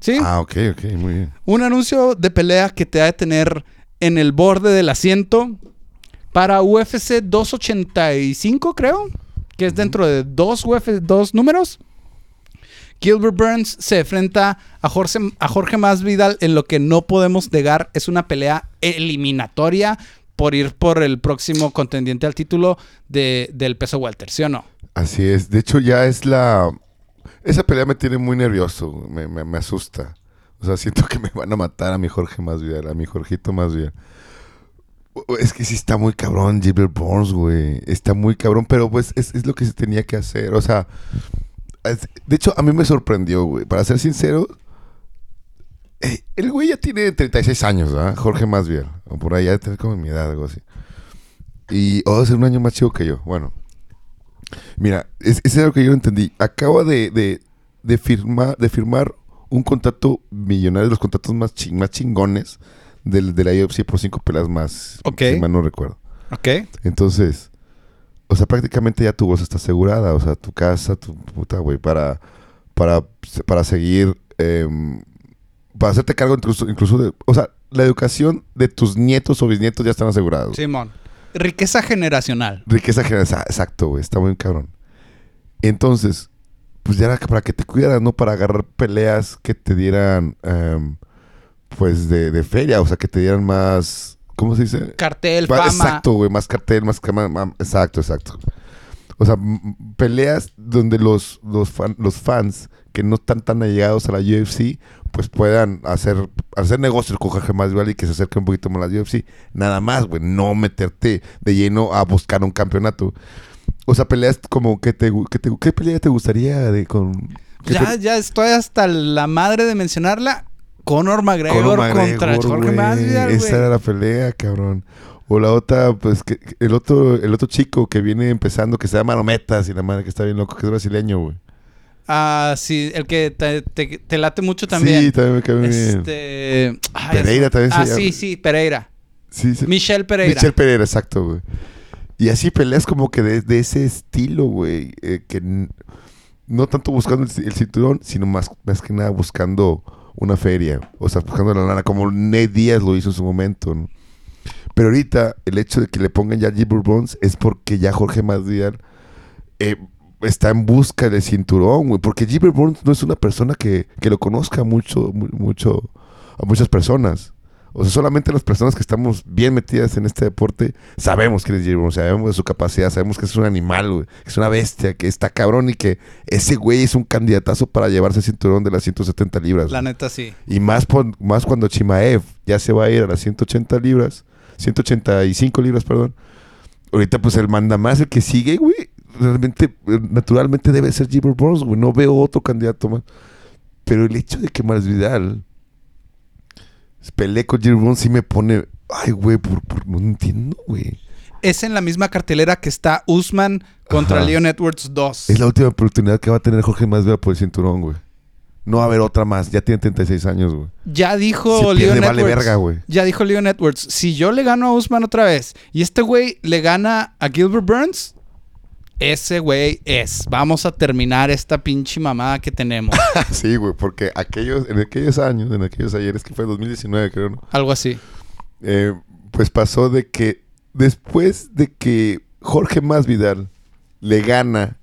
¿Sí? Ah, ok, ok, muy bien. Un anuncio de pelea que te ha de tener en el borde del asiento para UFC 285, creo, que es dentro de dos UFC, dos números. Gilbert Burns se enfrenta a Jorge, a Jorge Masvidal en lo que no podemos negar es una pelea eliminatoria por ir por el próximo contendiente al título de- del peso welter, ¿sí o no? Así es. De hecho, ya es la. Esa pelea me tiene muy nervioso. Me, me, asusta. O sea, siento que me van a matar a mi Jorge bien, a mi Jorgito más bien. Es que sí está muy cabrón, Gilbert Burns, güey. Está muy cabrón, pero pues es, es lo que se tenía que hacer. O sea, de hecho, a mí me sorprendió, güey. Para ser sincero, eh, el güey ya tiene 36 años, ¿verdad? Jorge Masvidal. O por ahí, ya tiene como mi edad, algo así. Y o debe ser un año más chico que yo. Bueno. Mira, es, es algo que yo entendí. Acaba de, de, de, firma- de firmar un contrato millonario, de los contratos más, ching- más chingones del, de la UFC por cinco pelas más. Ok. Si mal no recuerdo. Ok. Entonces, o sea, prácticamente ya tu voz está asegurada. O sea, tu casa, tu puta, güey, para, para, para seguir, em, para hacerte cargo incluso, incluso de, o sea, la educación de tus nietos o bisnietos ya están asegurados. Simón. Riqueza generacional. Riqueza general, exa- exacto, güey, está muy cabrón. Entonces, pues ya era para que te cuidaras, ¿no? Para agarrar peleas que te dieran, em, pues, de, de feria, o sea, que te dieran más, ¿cómo se dice? Cartel, fama. Exacto, güey, más cartel, más exacto, exacto. O sea, peleas donde los, los, fan- los fans que no están tan allegados a la UFC, pues puedan hacer, hacer negocios con Jorge Masvidal y que se acerquen un poquito más a la UFC. Nada más, güey, no meterte de lleno a buscar un campeonato. O sea, peleas como que te, que te ¿qué pelea te gustaría de con Ya, ya estoy hasta la madre de mencionarla. Conor McGregor, Conor McGregor, contra Jorge. Masvidal, Esa era la pelea, cabrón. O la otra, pues, que, el otro el otro chico que viene empezando, que se llama Marometas y la madre que está bien loco, que es brasileño, güey. Ah, sí, el que te, te- te late mucho también. Sí, también me cae bien. Este. ay, Pereira es- también se Ah, llama. sí, sí, Pereira. Sí. Michelle Pereira. Michelle Pereira, exacto, güey. Y así peleas como que de, de ese estilo, güey. eh, que no tanto buscando el, ci- el cinturón, sino más, más que nada buscando una feria. O sea, buscando la lana, como Nate Díaz lo hizo en su momento, ¿no? Pero ahorita, el hecho de que le pongan ya Gilbert Burns es porque ya Jorge Masvidal eh, está en busca del cinturón, güey. Porque Gilbert Burns no es una persona que, que lo conozca mucho, mu- mucho, a muchas personas. O sea, solamente las personas que estamos bien metidas en este deporte sabemos quién es Burns, sabemos de su capacidad, sabemos que es un animal, güey, que es una bestia, que está cabrón y que ese güey es un candidatazo para llevarse el cinturón de las 170 libras. La neta, sí. Y más, pon- más cuando Chimaev ya se va a ir a las 180 libras, 185 libras, perdón. Ahorita pues el manda más, el que sigue, güey, realmente, eh, naturalmente debe ser Gilbert Burns, güey. No veo otro candidato más. Pero el hecho de que Masvidal pelee con Gilbert Burns sí me pone, ay, güey, por, por- no entiendo, güey. Es en la misma cartelera que está Usman contra Ajá. Leon Edwards 2. Es la última oportunidad que va a tener Jorge Masvidal por el cinturón, güey. No va a haber otra más. Ya tiene 36 años, güey. Ya dijo Si pierde, Leon vale Edwards. verga, güey. Ya dijo Leon Edwards. Si yo le gano a Usman otra vez y este güey le gana a Gilbert Burns, ese güey es. Vamos a terminar esta pinche mamada que tenemos. Sí, güey, porque aquellos, en aquellos años, en aquellos ayeres, que fue 2019, creo, ¿no? Algo así. Eh, pues pasó de que después de que Jorge Masvidal le gana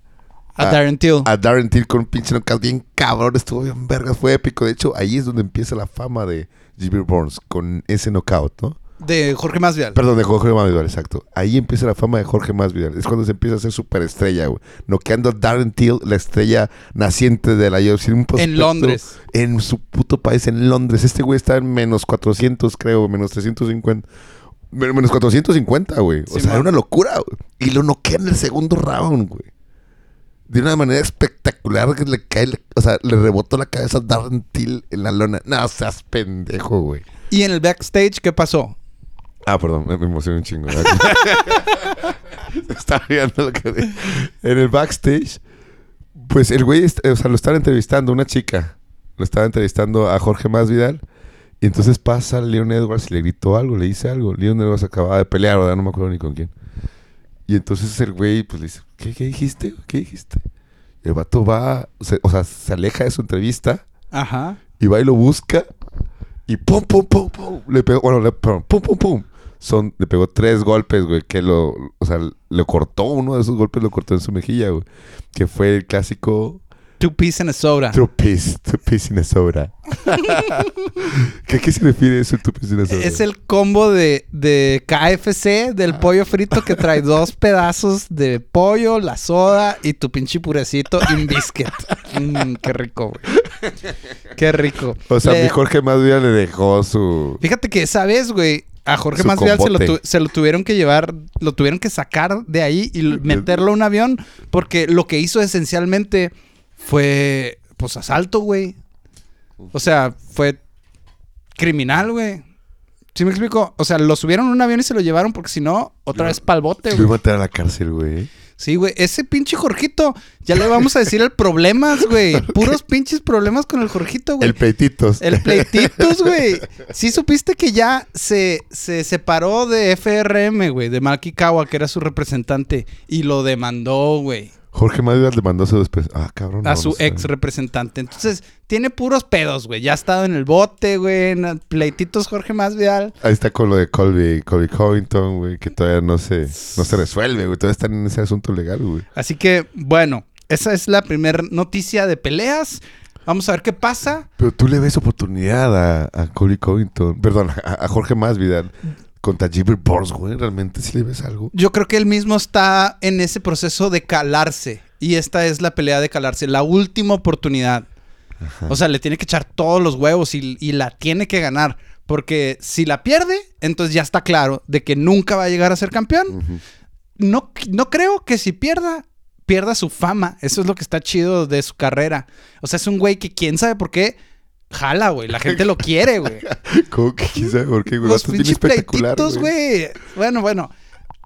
A Darren Till. a Darren Till con un pinche knockout bien cabrón, estuvo bien vergas, fue épico. De hecho, ahí es donde empieza la fama de Gilbert Burns con ese knockout, ¿no? de Jorge Masvidal. Perdón, de Jorge Masvidal, exacto. Ahí empieza la fama de Jorge Masvidal. Es cuando se empieza a hacer superestrella, güey. Noqueando a Darren Till, la estrella naciente de la UFC. un prospecto Londres. En su puto país, en Londres. Este güey está en menos 400, creo, menos 350. Men- Menos 450, güey. O Sí, sea, man. era una locura, güey. Y lo noquea en el segundo round, güey. De una manera espectacular que le cae, o sea, le rebotó la cabeza a Darren Till en la lona. No seas pendejo, güey. Y en el backstage, ¿qué pasó? Ah, perdón, me, me emocioné un chingo. Estaba viendo lo que En el backstage, pues el güey, o sea, lo estaba entrevistando una chica. Lo estaba entrevistando a Jorge Masvidal. Y entonces pasa Leon Edwards y le gritó algo, le dice algo. Leon Edwards acababa de pelear, ¿verdad? No me acuerdo ni con quién. Y entonces el güey, pues le dice, ¿qué, qué dijiste? ¿Qué dijiste? Y el vato va, se- o sea, se aleja de su entrevista Ajá. y va y lo busca y pum, pum, pum, pum. Le pegó, bueno, le, perdón, pum, pum, pum. Son, le pegó tres golpes, güey, que lo, o sea, lo cortó, uno de esos golpes lo cortó en su mejilla, güey. Que fue el clásico Two piece and a soda. two piece, two piece in a soda. ¿Qué, ¿Qué se refiere eso, two piece in a soda? Es el combo de, de KFC del pollo frito que trae dos pedazos de pollo, la soda y tu pinche purecito in biscuit. Mm, qué rico, güey. Qué rico. O sea, Le- mi Jorge Masvidal le dejó su... Fíjate que esa vez, güey, a Jorge Masvidal se lo, tu- se lo tuvieron que llevar, lo tuvieron que sacar de ahí y meterlo a un avión porque lo que hizo esencialmente fue, pues, asalto, güey. O sea, fue criminal, güey. ¿Sí me explico? O sea, lo subieron a un avión y se lo llevaron porque si no, otra vez pa'l bote, Lo iba a güey. meter a la cárcel, güey. Sí, güey. Ese pinche Jorgito, ya le vamos a decir el problemas, güey. Puros pinches problemas con el Jorgito, güey. El peititos. El pleititos, güey. Sí supiste que ya se, se separó de FRM, güey, de Malky Kawa, que era su representante, y lo demandó, güey, Jorge Madrid le mandó a su después. Ah, cabrón. a no, su no sé. ex representante. Entonces, tiene puros pedos, güey. Ya ha estado en el bote, güey, en pleititos Jorge Masvidal. Ahí está con lo de Colby, Colby Covington, güey, que todavía no se, no se resuelve, güey. Todavía están en ese asunto legal, güey. Así que, bueno, esa es la primera noticia de peleas. Vamos a ver qué pasa. Pero tú le ves oportunidad a, a Colby Covington, perdón, a, a Jorge Masvidal contra Gilbert Burns, güey. ¿Realmente sí le ves algo? Yo creo que él mismo está en ese proceso de calarse. Y esta es la pelea de calarse, la última oportunidad. O sea, le tiene que echar todos los huevos y, y la tiene que ganar. Porque si la pierde, entonces ya está claro de que nunca va a llegar a ser campeón. No, no creo que si pierda, pierda su fama. Eso es lo que está chido de su carrera. O sea, es un güey que quién sabe por qué jala, güey. La gente lo quiere, güey. ¿Cómo que sabe por qué, güey? Los pinches espectacular, pleititos, güey. Bueno, bueno.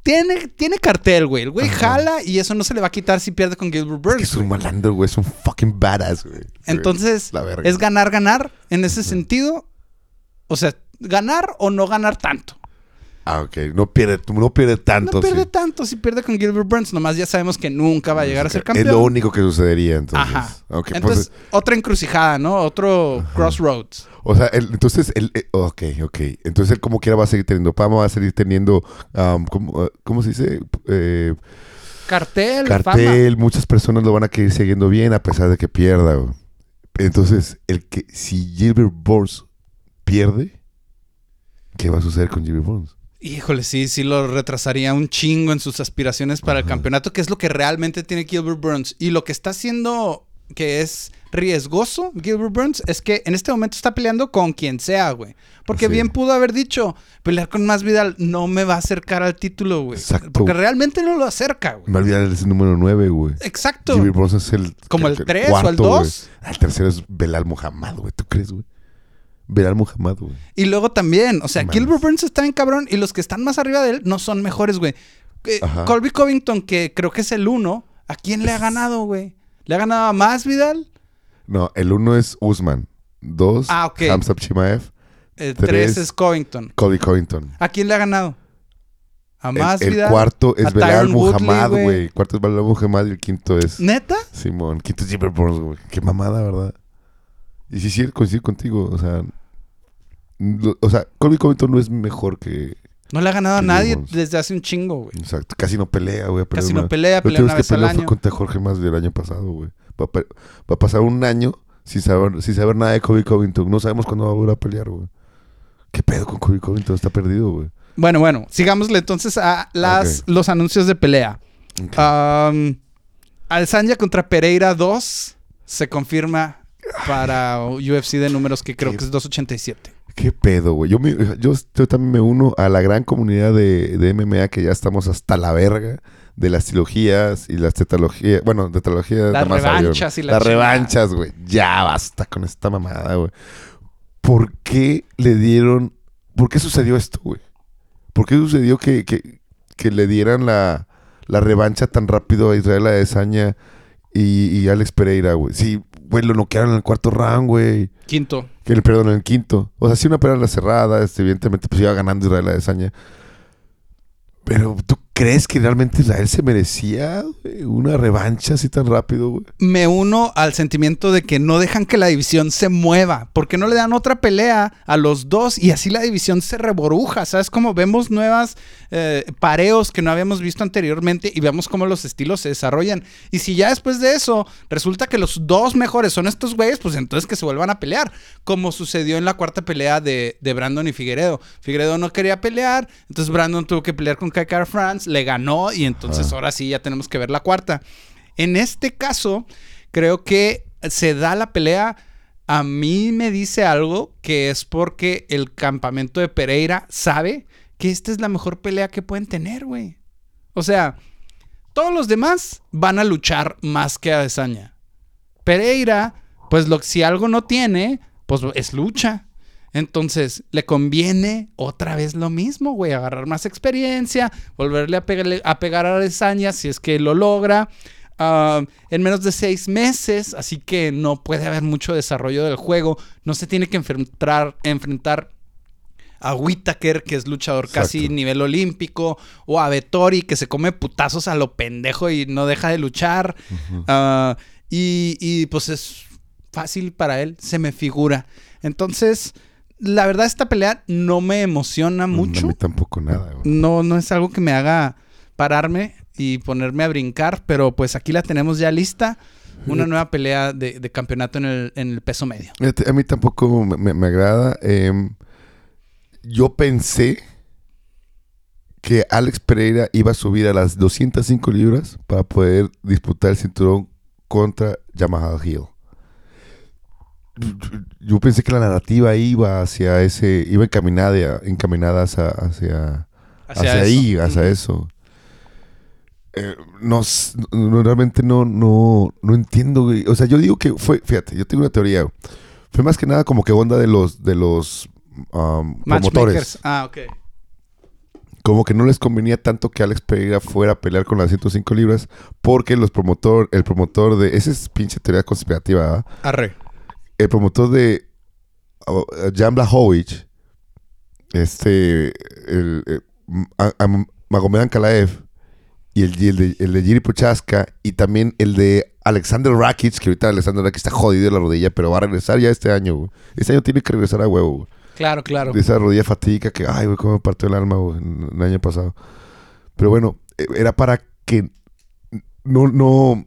Tiene, tiene cartel, güey. El güey jala y eso no se le va a quitar si pierde con Gilbert Es que Burns. es un malandro, güey. Es un fucking badass, güey. Entonces, La verga. es ganar, ganar en ese sentido. O sea, ganar o no ganar tanto. Ah, ok. No pierde, no pierde tanto. no pierde sí. tanto si pierde con Gilbert Burns. Nomás ya sabemos que nunca va a llegar a ser campeón. Es lo único que sucedería, entonces. Ajá. Ok, pues, entonces, otra encrucijada, ¿no? Otro crossroads. o sea, el- entonces, el, eh, ok, ok. Entonces, él como quiera va a seguir teniendo fama, va a seguir teniendo, um, ¿cómo, uh, cómo se dice? Eh, Cartel, fama. cartel, muchas personas lo van a querer siguiendo bien a pesar de que pierda. Entonces, el que si Gilbert Burns pierde, ¿qué va a suceder con Gilbert Burns? Híjole, sí, sí lo retrasaría un chingo en sus aspiraciones para el campeonato, que es lo que realmente tiene Gilbert Burns. Y lo que está haciendo que es riesgoso Gilbert Burns es que en este momento está peleando con quien sea, güey. Porque Sí. bien pudo haber dicho, pelear con más Vidal no me va a acercar al título, güey. Exacto. Porque realmente no lo acerca, güey. Me olvidé el número 9, güey. Exacto. Gilbert Burns es el... Como el tres o el cuarto, güey. dos. Ah, El tercero es Belal Muhammad, güey. ¿Tú crees, güey? Belal Muhammad, güey. Y luego también, o sea, Mames. Gilbert Burns está bien cabrón y los que están más arriba de él no son mejores, güey. Eh. Colby Covington, que creo que es el uno, ¿a quién le ha ganado, güey? ¿Le ha ganado a más Vidal? No, el uno es Usman. Dos, Ah, ok. Hamzat Chimaev. El Tres. tres es Covington. Colby Covington. ¿A quién le ha ganado? ¿A El, más el Vidal? cuarto es ¿A Belal Muhammad, güey? güey. Cuarto es Belal Muhammad y el quinto es ¿Neta? Simón. Quinto es Gilbert Burns, güey. Qué mamada, ¿verdad? Y sí, sí, coincido contigo. O sea, lo- o sea, Colby Covington no es mejor que... No le ha ganado a nadie desde hace un chingo, güey. Exacto. Casi no pelea, güey. Casi no pelea, pelea una que vez al fue contra Jorge más del año pasado, güey. Va, a pe- va a pasar un año sin saber, sin saber nada de Kobe Covington. No sabemos cuándo va a volver a pelear, güey. ¿Qué pedo con Kobe Covington? Está perdido, güey. Bueno, bueno, sigámosle entonces a las, los anuncios de pelea. Ok. Um, Alzanya contra Pereira 2 se confirma para UFC de números que creo Qué- que es 287. ¿Qué pedo, güey? Yo, yo, yo también me uno a la gran comunidad de, de MMA que ya estamos hasta la verga de las trilogías y las tetralogías. Bueno, tetralogías. Las revanchas y la Las chingada. revanchas, güey. Ya basta con esta mamada, güey. ¿Por qué le dieron... ¿Por qué sucedió esto, güey? ¿Por qué sucedió que, que, que le dieran la, la revancha tan rápido a Israel Adesanya y, y Alex Pereira, güey? Sí, güey, lo noquearon en el cuarto round, güey. Quinto. Que le perdón, en el quinto. O sea, sí una pelea cerrada, este, evidentemente pues iba ganando Israel Adesanya. Pero, ¿tú crees que realmente Israel se merecía una revancha así tan rápido, güey? Me uno al sentimiento de que no dejan que la división se mueva. porque no le dan otra pelea a los dos y así la división se reboruja? ¿Sabes? Como vemos nuevas eh, pareos que no habíamos visto anteriormente y vemos cómo los estilos se desarrollan. Y si ya después de eso resulta que los dos mejores son estos güeyes, pues entonces que se vuelvan a pelear. Como sucedió en la cuarta pelea de, de Brandon y Figueredo. Figueredo no quería pelear, entonces Brandon tuvo que pelear con Kai Kara Le ganó y entonces ahora sí ya tenemos que ver la cuarta. En este caso, creo que se da la pelea. A mí me dice algo que es porque el campamento de Pereira sabe que esta es la mejor pelea que pueden tener, güey. O sea, todos los demás van a luchar más que Adesanya. Pereira, pues lo, si algo no tiene, pues es lucha. Entonces, le conviene otra vez lo mismo, güey, agarrar más experiencia, volverle a, pegarle- a pegar a si es que lo logra. ah, en menos de seis meses, así que no puede haber mucho desarrollo del juego. No se tiene que enfrentar, enfrentar a Whittaker, que es luchador casi Exacto. nivel olímpico, o a Vettori, que se come putazos a lo pendejo y no deja de luchar. Ah, y, y, pues es fácil para él, se me figura. Entonces, la verdad, esta pelea no me emociona A mucho. mí tampoco nada, güey. No, no es algo que me haga pararme y ponerme a brincar, pero pues aquí la tenemos ya lista. Una nueva pelea de, de campeonato en el, en el peso medio. Fíjate, A mí tampoco me, me- me agrada. Em, yo pensé que Alex Pereira iba a subir a las 205 libras para poder disputar el cinturón contra Yamaha Hill. Yo pensé que la narrativa iba hacia ese, iba encaminada, encaminada hacia, hacia, hacia, eso. ahí, hacia eso. Eh, no, no, realmente no, no, no entiendo, güey. O sea, yo digo que fue, fíjate, yo tengo una teoría. güey. Fue más que nada como que onda de los, de los um, promotores. Ah, ok. Como que no les convenía tanto que Alex Pereira fuera a pelear con las 105 libras porque los promotor, el promotor de, esa es pinche teoría conspirativa, ¿verdad? Arre. El promotor de uh, Jan Blachowicz, este, el, eh, a- a- Magomed Ankalaev y el, el de, el de Prochaska y también el de Alexander Rakic, que ahorita Alexander Rakic está jodido de la rodilla, pero va a regresar ya este año. güey. Este año tiene que regresar a huevo. güey. Claro, claro. De esa rodilla fatídica que, ay, güey, cómo me partió el alma güey, en- el año pasado. Pero bueno, eh, era para que no, no,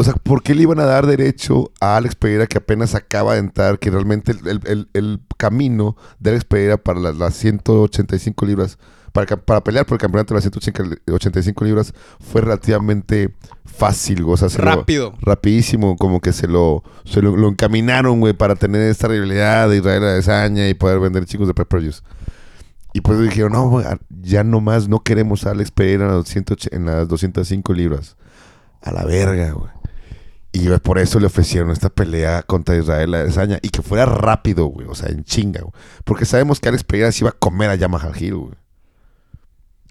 o sea, ¿por qué le iban a dar derecho a Alex Pereira que apenas acaba de entrar, que realmente el, el- el- el camino de Alex Pereira para las, las 185 libras, para, para pelear por el campeonato de las 185 libras fue relativamente fácil, o sea, se lo- Rápido. rapidísimo, como que se lo, se lo, lo encaminaron, güey, para tener esta rivalidad de Israel Adesanya y poder vender chicos de pay-per-views. Y pues dijeron, no, ya nomás no queremos a Alex Pereira en las, 180 en las 205 libras. A la verga, güey. Y güey, por eso le ofrecieron esta pelea contra Israel Adesanya. Y que fuera rápido, güey. O sea, en chinga, güey. Porque sabemos que Alex Pereira se iba a comer a Yamaha Hill, güey.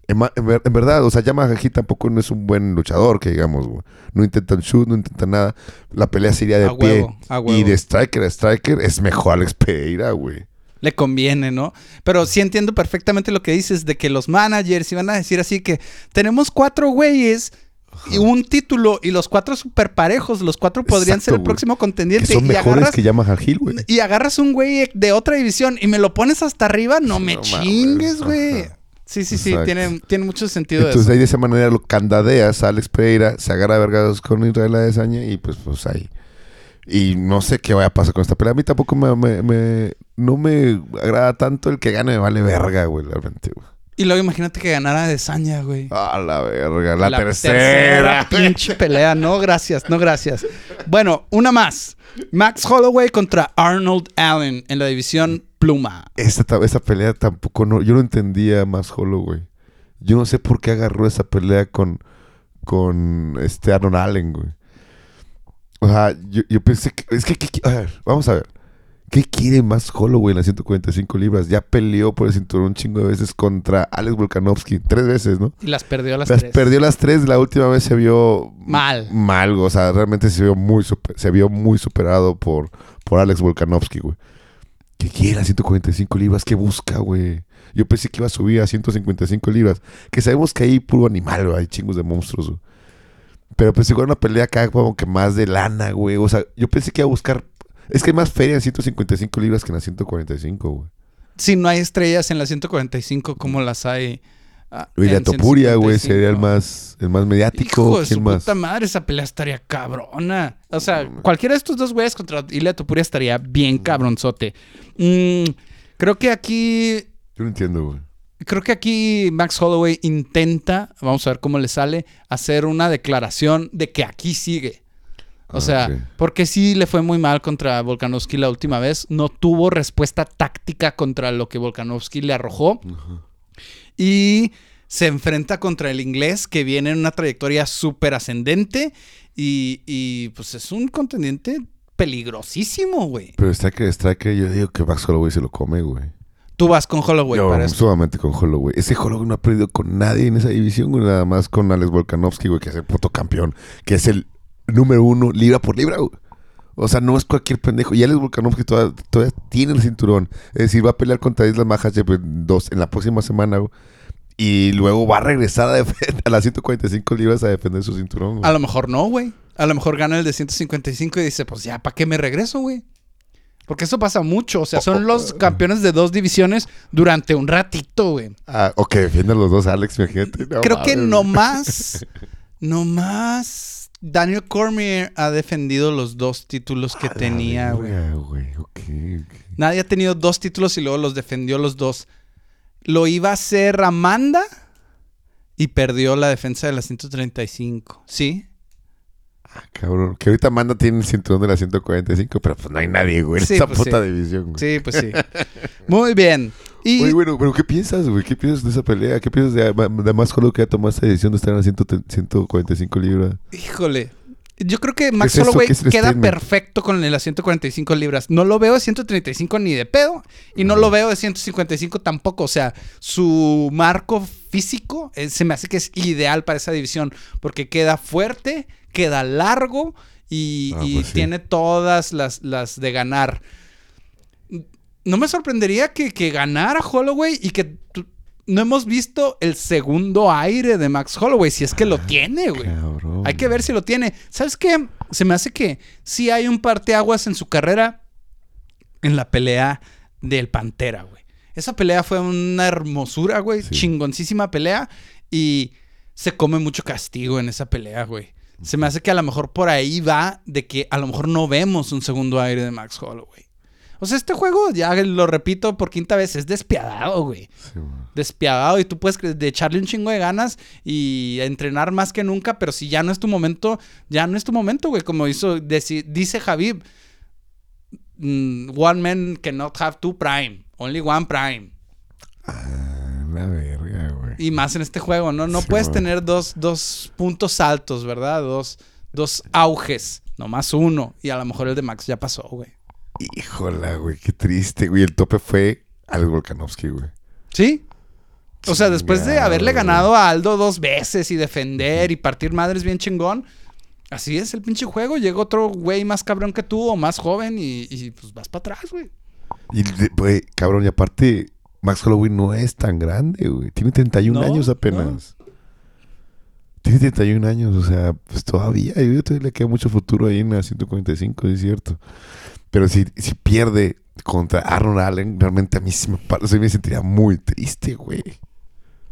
En verdad, o sea, Yamaha Hill tampoco no es un buen luchador, que digamos, güey. No intentan shoot, no intentan nada. La pelea sería de A pie. huevo, a huevo. Y de striker a striker es mejor Alex Pereira, güey. Le conviene, ¿no? Pero sí entiendo perfectamente lo que dices de que los managers iban a decir así que tenemos cuatro güeyes y un título y los cuatro super parejos, los cuatro podrían Exacto, ser el próximo Que contendiente son y mejores agarras que Yamaha Hill, güey. y agarras un güey de otra división y me lo pones hasta arriba, no me No chingues, güey. Sí, sí, sí, tiene, tiene mucho sentido Entonces eso. ahí de esa manera lo candadeas a Alex Pereira, se agarra a vergados con Israel Adesanya y pues pues ahí. Y no sé qué vaya a pasar con esta pelea. A mí tampoco me, me- me- no me agrada tanto el que gane, me vale verga, güey, realmente, güey. Y luego imagínate que ganara de Saña, güey. A la verga, la, tercera. pinche pelea. No, gracias, no, gracias. Bueno, una más. Max Holloway contra Arnold Allen en la división Pluma. Esta, ta- esa pelea tampoco, no, yo no entendía más Holloway. Yo no sé por qué agarró esa pelea con, con este Arnold Allen, güey. O sea, yo, yo pensé que, es que, que- que- a ver, vamos a ver. ¿Qué quiere más Holloway en las 145 libras? Ya peleó por el cinturón un chingo de veces contra Alex Volkanovski. Tres veces, ¿no? Y las perdió a las, Las tres. perdió las tres. La última vez se vio Mal. Mal, o sea, realmente se vio muy, super- se vio muy superado por, por Alex Volkanovski, güey. ¿Qué quiere a 145 libras? ¿Qué busca, güey? Yo pensé que iba a subir a 155 libras. Que sabemos que hay puro animal, güey. Hay chingos de monstruos, güey. Pero pensé que era una pelea acá como que más de lana, güey. O sea, yo pensé que iba a buscar... Es que hay más feria en 155 libras que en las 145, güey. Si no hay estrellas en la 145 como las hay. ah, William en Topuria, güey, 155. sería el más, el más mediático. Hijo de ¿Quién su más? puta madre, esa pelea estaría cabrona. O sea, cualquiera de estos dos güeyes contra Ilya Topuria estaría bien cabronzote. Mm, creo que aquí Yo no entiendo, güey. Creo que aquí Max Holloway intenta, vamos a ver cómo le sale, hacer una declaración de que aquí sigue. O Ah, sea, porque sí le fue muy mal contra Volkanovski la última vez. No tuvo respuesta táctica contra lo que Volkanovski le arrojó. Y se enfrenta contra el inglés que viene en una trayectoria súper ascendente. Y, y, pues es un contendiente peligrosísimo, güey. Pero Striker, Striker, yo digo que Max Holloway se lo come, güey. Tú vas con Holloway Yo para sumamente con Holloway. Ese Holloway no ha perdido con nadie en esa división, güey. Nada más con Alex Volkanovski, güey, que es el puto campeón. Que es el número uno libra por libra, güey. O sea, no es cualquier pendejo. Y Alex Volkanovski todavía, todavía tiene el cinturón. Es decir, va a pelear contra Islas Makhachev en dos en la próxima semana, güey. Y luego va a regresar a, a las 145 libras a defender su cinturón, güey. A lo mejor no, güey. A lo mejor gana el de 155 y dice, pues ya, ¿para qué me regreso, güey? Porque eso pasa mucho. O sea, son los campeones de dos divisiones durante un ratito, güey. Ah, o que defiendan los dos, Alex, imagínate. No Creo que mames. nomás, nomás Daniel Cormier ha defendido los dos títulos que A tenía, güey. Nadie ha tenido dos títulos y luego los defendió los dos. Lo iba a hacer Amanda y perdió la defensa de la 135. ¿Sí? Ah, cabrón. Que ahorita Amanda tiene el cinturón de la 145, pero pues no hay nadie, güey. En Sí, esa pues puta sí. división, güey. Sí, pues sí. Muy bien. Y Oye, bueno, pero ¿qué piensas, güey? ¿Qué piensas de esa pelea? ¿Qué piensas de, de más Holloway que ha tomado esta decisión de estar en la 100 145 libras? Híjole. Yo creo que Max? Holloway ¿Qué es el queda statement? perfecto con las 145 libras. No lo veo de 135 ni de pedo. Y no lo veo de 155 tampoco. O sea, su marco físico eh, se me hace que es ideal para esa división. Porque queda fuerte, queda largo y, Ah, y pues sí. tiene todas las, las de ganar. No me sorprendería que, que ganara Holloway y que no hemos visto el segundo aire de Max Holloway. Si es que lo tiene, güey. Cabrón. Hay que ver si lo tiene. ¿Sabes qué? Se me hace que sí hay un parteaguas en su carrera en la pelea del Pantera, güey. Esa pelea fue una hermosura, güey. Sí. Chingoncísima pelea. Y se come mucho castigo en esa pelea, güey. Se me hace que a lo mejor por ahí va de que a lo mejor no vemos un segundo aire de Max Holloway. O sea, este juego, ya lo repito por quinta vez, es despiadado, güey Sí, despiadado y tú puedes de echarle un chingo de ganas y entrenar más que nunca, pero si ya no es tu momento, ya no es tu momento, güey. Como hizo, dice Javib, mm, one man cannot have two prime, only one prime. Ah, la verga, güey. Y más en este juego, ¿no? No Sí, puedes güey. tener dos, dos puntos altos, ¿verdad? Dos, dos auges, nomás uno. Y a lo mejor el de Max ya pasó, güey. Híjola, güey. Qué triste, güey. El tope fue Alex Volkanovski, güey. ¿Sí? O sea, después de haberle ganado a Aldo dos veces y defender y partir madres bien chingón, así es el pinche juego. Llega otro güey más cabrón que tú o más joven y, y, pues vas para atrás, güey. Y, güey, cabrón, y aparte, Max Holloway no es tan grande, güey. Tiene 31 No, años apenas. Tiene 31 años, o sea, pues todavía, yo todavía le queda mucho futuro ahí en la 145, es cierto. Pero si, si pierde contra Arnold Allen, realmente a mí sí me, o sea, me sentiría muy triste, güey.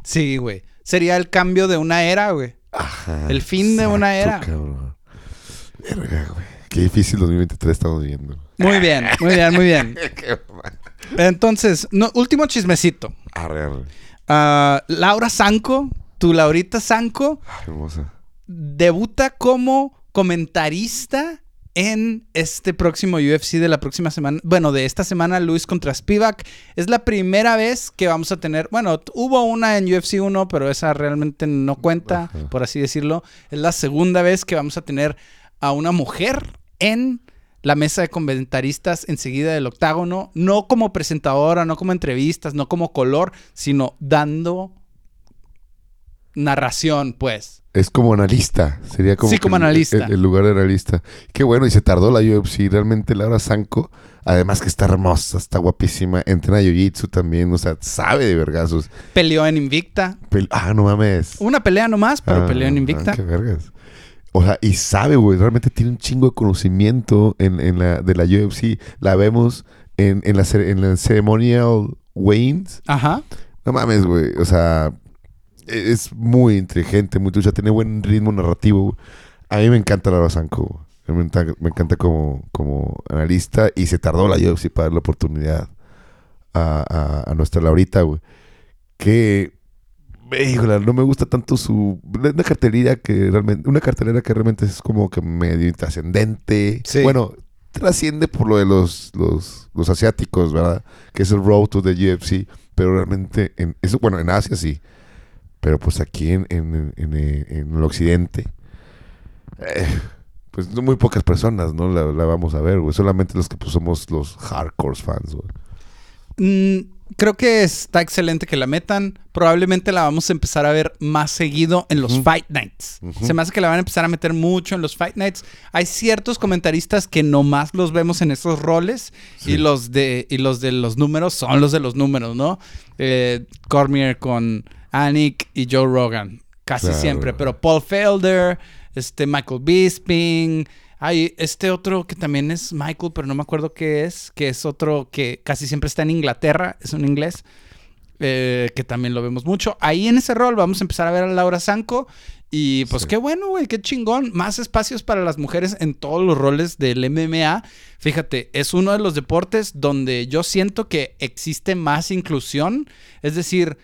Sí, güey. Sería el cambio de una era, güey. Ajá. El fin de una era. cabrón. Verga, güey. Qué difícil 2023 estamos viendo. Muy bien, muy bien, muy bien. Entonces, no, último chismecito. Arre, arre. Ah, Laura Sanco, tu Laurita Sanco, Ay, hermosa. debuta como comentarista en este próximo UFC de la próxima semana. Bueno, de esta semana, Luis contra Spivak. Es la primera vez que vamos a tener. Bueno, hubo una en UFC 1, pero esa realmente no cuenta, Ajá. por así decirlo. Es la segunda vez que vamos a tener a una mujer en la mesa de comentaristas enseguida del octágono. No como presentadora, no como entrevistas, no como color, sino dando narración, pues. Es como analista, sería como, Sí, como analista. El, el lugar de analista. Qué bueno, y se tardó la UFC. Realmente Laura Sanko, además que está hermosa, está guapísima, entrena Jiu-Jitsu también, o sea, sabe de vergazos. Peleó en Invicta. Ah, no mames. Una pelea nomás, pero Ah, peleó en ah, Invicta. qué vergas. O sea, y sabe, güey, realmente tiene un chingo de conocimiento en, en la, de la UFC. La vemos en, en, la, en la ceremonial Waynes. Ajá. No mames, güey. O sea, e- es muy inteligente, muy trucha, tiene buen ritmo narrativo. güey. A mí me encanta Laura Sanko. Me encanta, me encanta como, como analista y se tardó la UFC para dar la oportunidad a, a- a nuestra Laurita, güey. Que, híjole, no me gusta tanto su... Una cartelera que realmente... Una cartelera que realmente es como que medio trascendente. Sí. Bueno, trasciende por lo de los, los, los asiáticos, ¿verdad? Que es el road to the UFC. Pero realmente, en, eso, bueno, en Asia sí. Pero pues aquí en, en, en- en- en el occidente, eh, pues muy pocas personas, ¿no? La, la vamos a ver, güey. Solamente los que pues, somos los hardcore fans, güey. Mm, creo que está excelente que la metan. Probablemente la vamos a empezar a ver más seguido en los Fight Nights. Se me hace que la van a empezar a meter mucho en los Fight Nights. Hay ciertos comentaristas que nomás los vemos en esos roles y, los de, y los de los números son los de los números, ¿no? Eh, Cormier con Anik y Joe Rogan. Casi Claro. siempre. Pero Paul Felder, este Michael Bisping. Hay este otro que también es Michael, pero no me acuerdo qué es. Que es otro que casi siempre está en Inglaterra. Es un inglés. eh, que también lo vemos mucho. Ahí en ese rol vamos a empezar a ver a Laura Sanko. Y pues Sí. qué bueno, güey, qué chingón. Más espacios para las mujeres en todos los roles del MMA. Fíjate, es uno de los deportes donde yo siento que existe más inclusión. Es decir,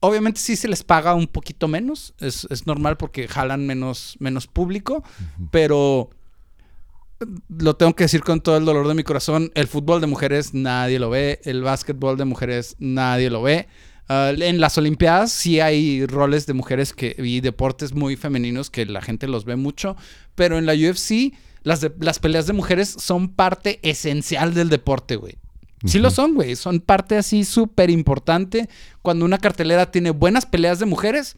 obviamente sí se les paga un poquito menos. Es, es normal porque jalan menos, menos público. Pero lo tengo que decir con todo el dolor de mi corazón. El fútbol de mujeres nadie lo ve. El básquetbol de mujeres nadie lo ve. Ah, en las Olimpiadas sí hay roles de mujeres que, y deportes muy femeninos que la gente los ve mucho. Pero en la UFC las, de- las peleas de mujeres son parte esencial del deporte, güey. Sí lo son, güey. Son parte así súper importante. Cuando una cartelera tiene buenas peleas de mujeres,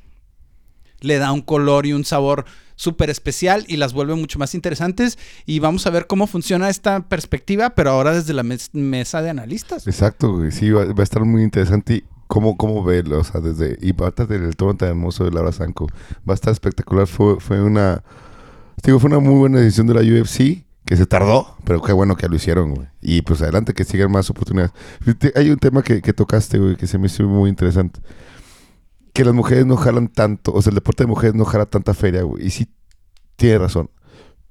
le da un color y un sabor súper especial y las vuelve mucho más interesantes. Y vamos a ver cómo funciona esta perspectiva, pero ahora desde la mes- mesa de analistas. Exacto. Sí, va, va a estar muy interesante. y ¿Cómo, cómo verlo? O sea, desde. Y aparte del tono tan hermoso de Laura Sanko. Va a estar espectacular. Fue, fue una. Digo, fue una muy buena decisión de la UFC. Que se tardó, pero qué bueno que lo hicieron, güey. Y pues adelante, que sigan más oportunidades. Hay un tema que, que tocaste, güey, que se me hizo muy interesante. Que las mujeres no jalan tanto, o sea, el deporte de mujeres no jala tanta feria, güey. Y sí, tiene razón.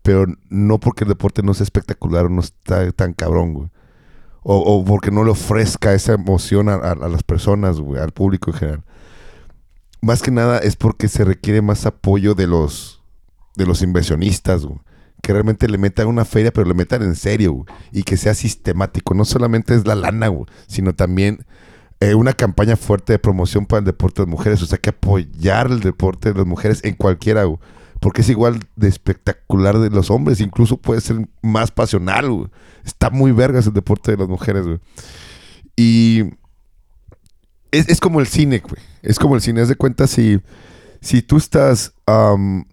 Pero no porque el deporte no sea espectacular o no está tan cabrón, güey. O, o porque no le ofrezca esa emoción a, a- las personas, güey, al público en general. Más que nada es porque se requiere más apoyo de los, de los inversionistas, güey. Que realmente le metan una feria, pero le metan en serio, güey. Y que sea sistemático. No solamente es la lana, güey, sino también eh, una campaña fuerte de promoción para el deporte de las mujeres. O sea, que apoyar el deporte de las mujeres en cualquiera. Porque es igual de espectacular de los hombres. Incluso puede ser más pasional. Está muy vergas el deporte de las mujeres. Y es, es como el cine, güey. Es como el cine. Haz de cuenta si, si tú estás... am,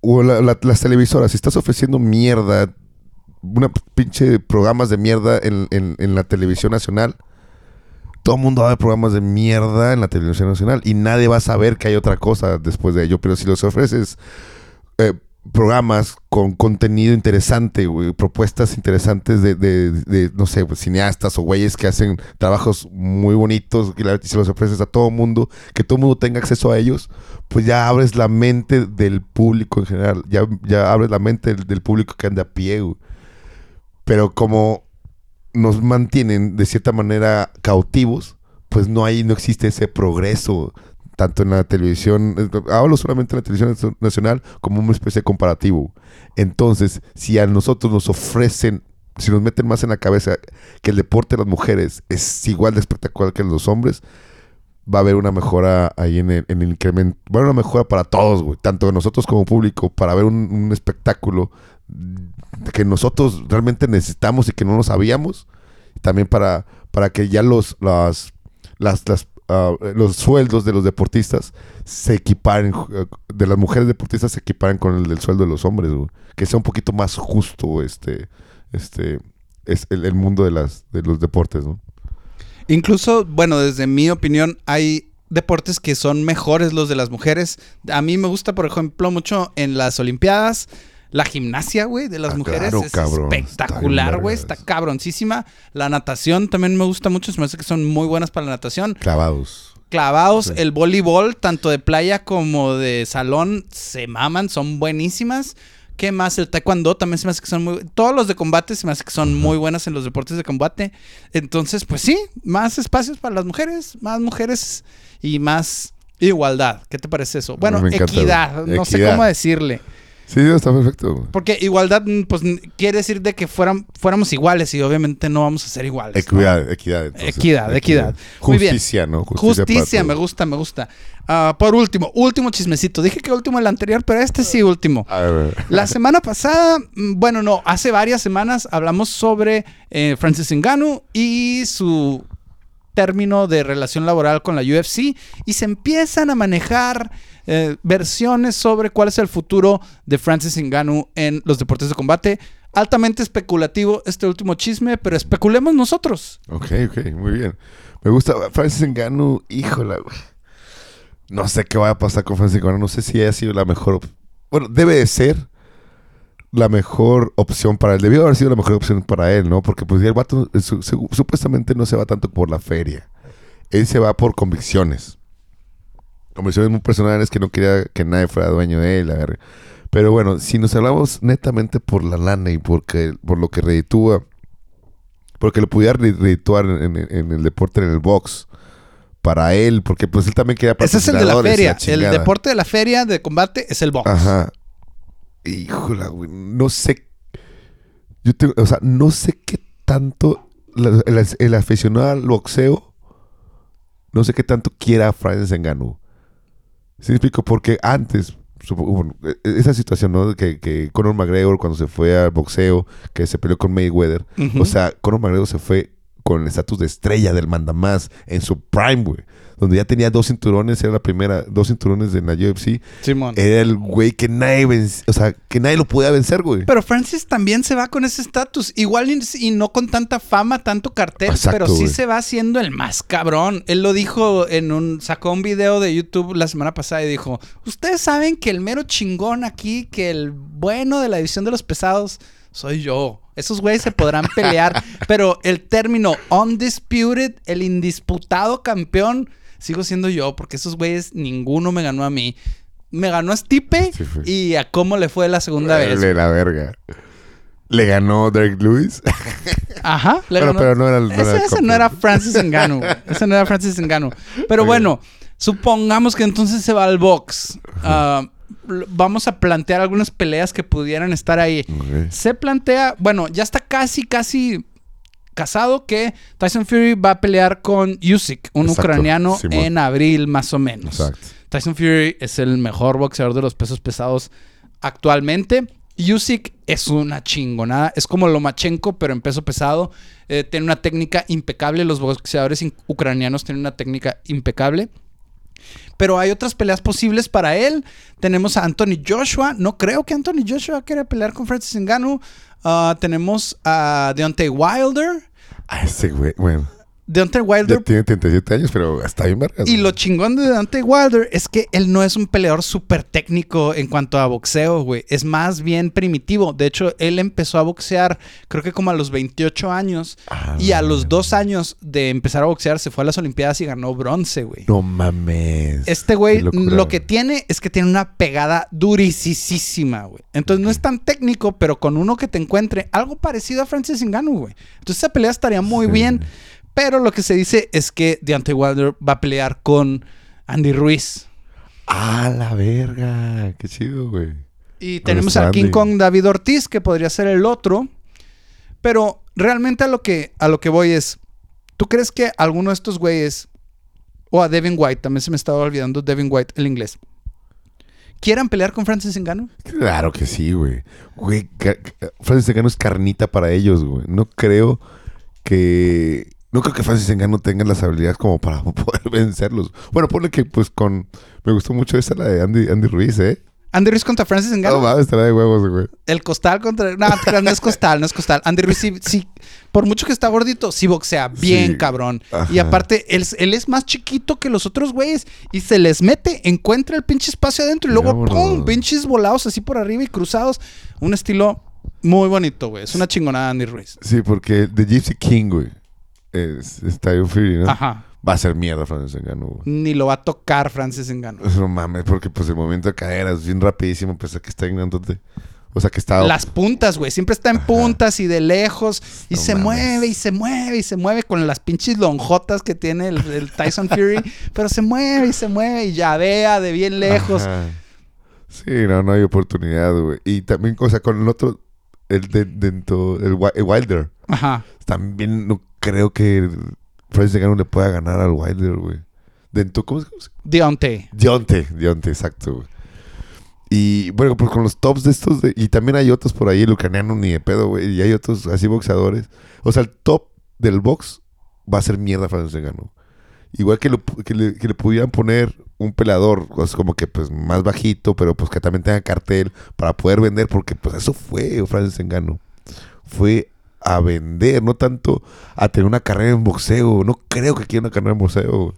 o, la- las televisoras, si estás ofreciendo mierda, una pinche programas de mierda en, en- en la televisión nacional, todo el mundo va a ver programas de mierda en la televisión nacional y nadie va a saber que hay otra cosa después de ello. Pero si los ofreces eh, programas con contenido interesante, propuestas interesantes de, no sé, pues, cineastas o güeyes que hacen trabajos muy bonitos y la- se los ofreces a todo mundo, que todo mundo tenga acceso a ellos, pues ya abres la mente del público en general, ya, ya abres la mente del, del público que anda a pie, güey. Pero como nos mantienen de cierta manera cautivos, pues no hay, no existe ese progreso tanto en la televisión, eh, hablo solamente en la televisión nacional como una especie de comparativo. Entonces, si a nosotros nos ofrecen, si nos meten más en la cabeza que el deporte de las mujeres es igual de espectacular que el de los hombres, va a haber una mejora ahí en el, en el incremento, va a haber una mejora para todos, güey, tanto de nosotros como público, para ver un, un espectáculo que nosotros realmente necesitamos y que no lo sabíamos, también para, para que ya los, las, las, ah, los sueldos de los deportistas se equiparen, eh, de las mujeres deportistas se equiparen con el del sueldo de los hombres, que sea un poquito más justo este, este, es el, el mundo de, las, de los deportes, ¿no? Incluso, bueno, desde mi opinión, hay deportes que son mejores los de las mujeres. A mí me gusta, por ejemplo, mucho en las Olimpiadas. La gimnasia, güey, de las Ah, mujeres claro, es cabrón. espectacular, Está güey. Está vergas. cabroncísima. La natación también me gusta mucho. Se me hace que son muy buenas para la natación. Clavados. Clavados, Sí. el voleibol, tanto de playa como de salón, se maman, son buenísimas. ¿Qué más? El taekwondo también se me hace que son muy... Todos los de combate se me hace que son muy buenas en los deportes de combate. Entonces, pues sí, más espacios para las mujeres, más mujeres y más igualdad. ¿Qué te parece eso? Bueno, encanta, equidad, no sé cómo decirle. Sí, está perfecto. güey. Porque igualdad, mm, pues quiere decir de que fueran, fuéramos iguales y obviamente no vamos a ser iguales. ¿no? Equidad, equidad. entonces, Equidad, equidad. Muy bien. Justicia, ¿no? Justicia, para me gusta, me gusta. Ah, por último, último chismecito. Dije que último el anterior, pero este sí último. A ver. La semana pasada, mm, bueno, no, hace varias semanas hablamos sobre eh, Francis Ngannou y su término de relación laboral con la UFC y se empiezan a manejar eh, versiones sobre cuál es el futuro de Francis Ngannou en los deportes de combate. Altamente especulativo este último chisme, pero especulemos nosotros. Ok, ok, muy bien. Me gusta Francis Ngannou, híjola. No sé qué va a pasar con Francis Ngannou. No sé si haya sido la mejor... Bueno, debe de ser la mejor opción para él. Debió haber sido la mejor opción para él, ¿no? Porque pues el vato eh, su- su- supuestamente no se va tanto por la feria. Él se va por convicciones. Convicciones muy personales que no quería que nadie fuera dueño de él. Pero bueno, si nos hablamos netamente por la lana y porque, por lo que reditúa, porque lo pudiera re- redituar en, en- en el deporte, en el box, para él, porque pues él también quería Ese es el de la feria. El deporte de la feria de combate es el box. Ajá. Híjola, güey. No sé. Yo tengo, o sea, no sé qué tanto la- el, el aficionado al boxeo, no sé qué tanto quiera a Francis Ngannou. ¿Sí explico? Porque antes, bueno, e- esa situación, ¿no? Que, que Conor McGregor cuando se fue al boxeo, que se peleó con Mayweather, o sea, Conor McGregor se fue con el estatus de estrella del mandamás en su prime, güey. Donde ya tenía dos cinturones, era la primera, dos cinturones en la UFC. Simón. Era el güey que nadie venc- o sea, que nadie lo podía vencer, güey. Pero Francis también se va con ese estatus. Igual y, y no con tanta fama, tanto cartel, Exacto, pero sí güey. se va haciendo el más cabrón. Él lo dijo en un. Sacó un video de YouTube la semana pasada y dijo: Ustedes saben que el mero chingón aquí, que el bueno de la división de los pesados, soy yo. Esos güeyes se podrán pelear, pero el término undisputed, el indisputado campeón, sigo siendo yo, porque esos güeyes ninguno me ganó a mí. Me ganó a Stipe Sí, y a cómo le fue la segunda vez. De la verga. Le ganó Derek Lewis. Ajá. le Pero- ganó- pero no era el- no ese, era ese no era Francis güey. Ese no era Francis Ngannou. Pero bueno, supongamos que entonces se va al box. L- vamos a plantear algunas peleas que pudieran estar ahí. Se plantea, bueno, ya está casi, casi casado que Tyson Fury va a pelear con Usyk, un Exacto, ucraniano, Simón. en abril más o menos. Exacto. Tyson Fury es el mejor boxeador de los pesos pesados actualmente. Usyk es una chingonada. Es como Lomachenko, pero en peso pesado. Eh, tiene una técnica impecable. Los boxeadores ucranianos tienen una técnica impecable. Pero hay otras peleas posibles para él. Tenemos a Anthony Joshua. No creo que Anthony Joshua quiera pelear con Francis Ngannou. Ah, tenemos a Deontay Wilder. Ah, ese güey, bueno. Deontay Ya Wilder tiene 37 años, pero está bien vergas. Y lo chingón de Dante Wilder es que él no es un peleador súper técnico en cuanto a boxeo, güey. Es más bien primitivo. De hecho, él empezó a boxear creo que como a los 28 años. Ah, y a los dos años de empezar a boxear se fue a las Olimpiadas y ganó bronce, güey. No mames. Este güey lo que tiene es que tiene una pegada durisísima, güey. Entonces no es tan técnico, pero con uno que te encuentre algo parecido a Francis Ngannou, güey. Entonces esa pelea estaría muy Sí. bien. Pero lo que se dice es que Deontay Wilder va a pelear con Andy Ruiz. Ah, la verga. Qué chido, güey. Y tenemos a. King Kong David Ortiz, que podría ser el otro. Pero realmente a lo que, a lo que voy es, ¿tú crees que alguno de estos güeyes, o a Devin White, también se me estaba olvidando Devin White, el inglés, quieran pelear con Francis Ngannou? Claro que sí, güey. Güey, Francis Ngannou es carnita para ellos, güey. No creo que... No creo que Francis Ngannou tenga las habilidades como para poder vencerlos. Bueno, ponle que pues con... Me gustó mucho esa la de Andy, Andy Ruiz, ¿eh? Andy Ruiz contra Francis No Ngannou. mames, estará de huevos, güey. el costal contra... No, no es costal, no es costal. Andy Ruiz sí, sí, por mucho que está gordito, sí boxea bien Sí. cabrón. Ajá. Y aparte, él, él es más chiquito que los otros güeyes y se les mete, encuentra el pinche espacio adentro y luego Vámonos. ¡pum! Pinches volados así por arriba y cruzados. Un estilo muy bonito, güey. Es una chingonada Andy Ruiz. Sí, porque The Gypsy King, güey, es, es Tyron Fury, ¿no? Ajá. Va a ser mierda Francis güey. Ni lo va a tocar Francis Ngannou. No mames, porque pues el movimiento de cadera es bien rapidísimo, pues que está ignorándote. O sea que está... Las puntas, güey. Siempre está en puntas y de lejos. Y No se mames. mueve y se mueve y se mueve con las pinches lonjotas que tiene el, el Tyson Fury. pero se mueve y se mueve y llavea de bien lejos. Ajá. Sí, no, no hay oportunidad, güey. Y también, o sea, con el otro, el de, dentro, el, el Wilder. Ajá. También no creo que Francis Ngannou le pueda ganar al Wilder, güey. ¿cómo se llama? Deontay. Dionte, Dionte, exacto, güey. Y bueno, pues con los tops de estos, de- y también hay otros por ahí, el ucraniano ni de pedo, güey, y hay otros así boxeadores. O sea, el top del box va a ser mierda Francis Ngannou. Igual que, lo- que le, que le pudieran poner un pelador, pues, como que pues más bajito, pero pues que también tenga cartel para poder vender, porque pues eso fue Francis Ngannou. Fue a vender, no tanto a tener una carrera en boxeo. No creo que quiera una carrera en boxeo.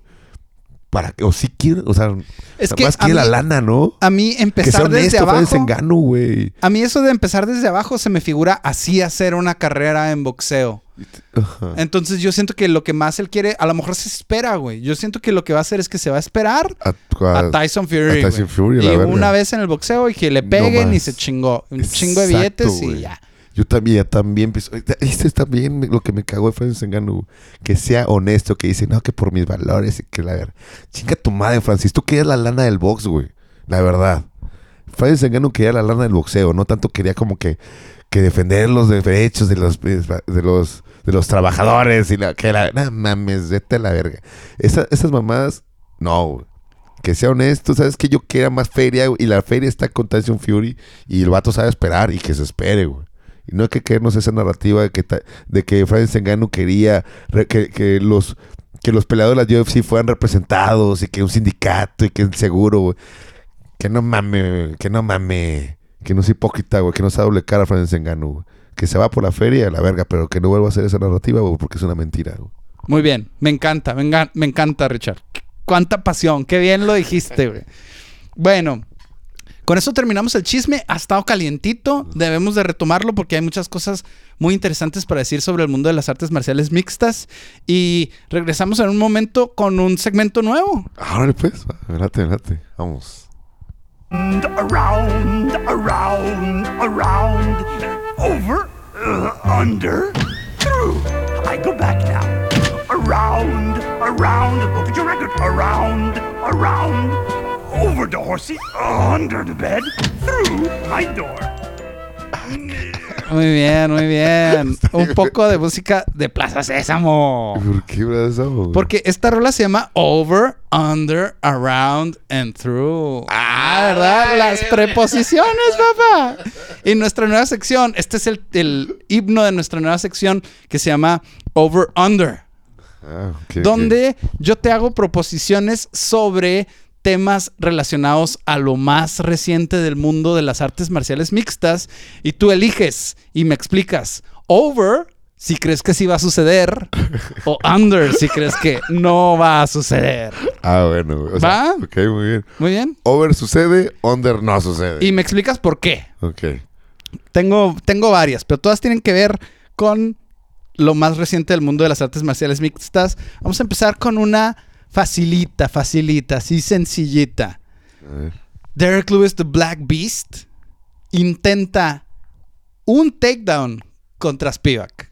Para que, o si quiere, o sea, Es que más quiere la lana, ¿no? A mí Que empezar desde abajo. Güey. A mí eso de empezar desde abajo se me figura así hacer una carrera en boxeo. Ajá. Entonces yo siento que lo que más él quiere, a lo mejor se espera, güey. Yo siento que lo que va a hacer es que se va a esperar A, a a- Tyson Fury. a Tyson. Fury, y una vez en el boxeo y que le No peguen y se chingó. Un chingo de billetes y ya. Yo también, ya también. pues, Este es también lo que me cagó de Francis Ngannou. Que sea honesto, que dice, no, que por mis valores y que la verdad. Chinga tu madre, Francis. Tú querías la lana del box, güey. La verdad. Francis Ngannou quería la lana del boxeo. No tanto quería como que, que defender los derechos de los, de los, de los trabajadores y la que la. Mames, vete a la verga. Esa- esas mamadas, no, güey. Que sea honesto, sabes que yo quiera más feria y la feria está con Tyson Fury y el vato sabe esperar y que se espere, güey. Y no hay que creernos esa narrativa de que, de que Francis Ngannou quería que, que los que los peleadores de la UFC fueran representados y que un sindicato y que el seguro, güey. Que no mame, que no mame, que no sea hipócrita, güey, que no sea doble cara Francis Ngannou, güey. Que se va por la feria, la verga, pero que no vuelva a hacer esa narrativa, güey, porque es una mentira, güey. Muy bien, me encanta, me, me encanta, Richard. Cuánta pasión, qué bien lo dijiste, güey. Bueno, con eso terminamos el chisme. Ha estado calientito, debemos de retomarlo porque hay muchas cosas muy interesantes para decir sobre el mundo de las artes marciales mixtas. Y regresamos en un momento con un segmento nuevo. Ahora pues, adelante, adelante, vamos. around, around, around, over, uh, under, through. I go back now. Around, around, look at your record. Around, around, over the horsey, under the bed, through my door. Muy bien, muy bien. Un poco de música de Plaza Sésamo. ¿Por qué brazo? güey? Porque esta rola se llama Over, Under, Around and Through. Ah, ¿verdad? Las preposiciones, papá. Y nuestra nueva sección, este es el, el himno de nuestra nueva sección que se llama Over, Under. Ah, ok, ok. donde yo te hago proposiciones sobre temas relacionados a lo más reciente del mundo de las artes marciales mixtas y tú eliges y me explicas over si crees que sí va a suceder o under si crees que no va a suceder. Ah, bueno. güey. O sea, ¿Va? Ok, muy bien. Muy bien. Over sucede, under no sucede. Y me explicas por qué. Ok. Tengo, tengo varias, pero todas tienen que ver con lo más reciente del mundo de las artes marciales mixtas. Vamos a empezar con una facilita, facilita, así sencillita. A ver. Derek Lewis, The Black Beast, intenta un takedown contra Spivak.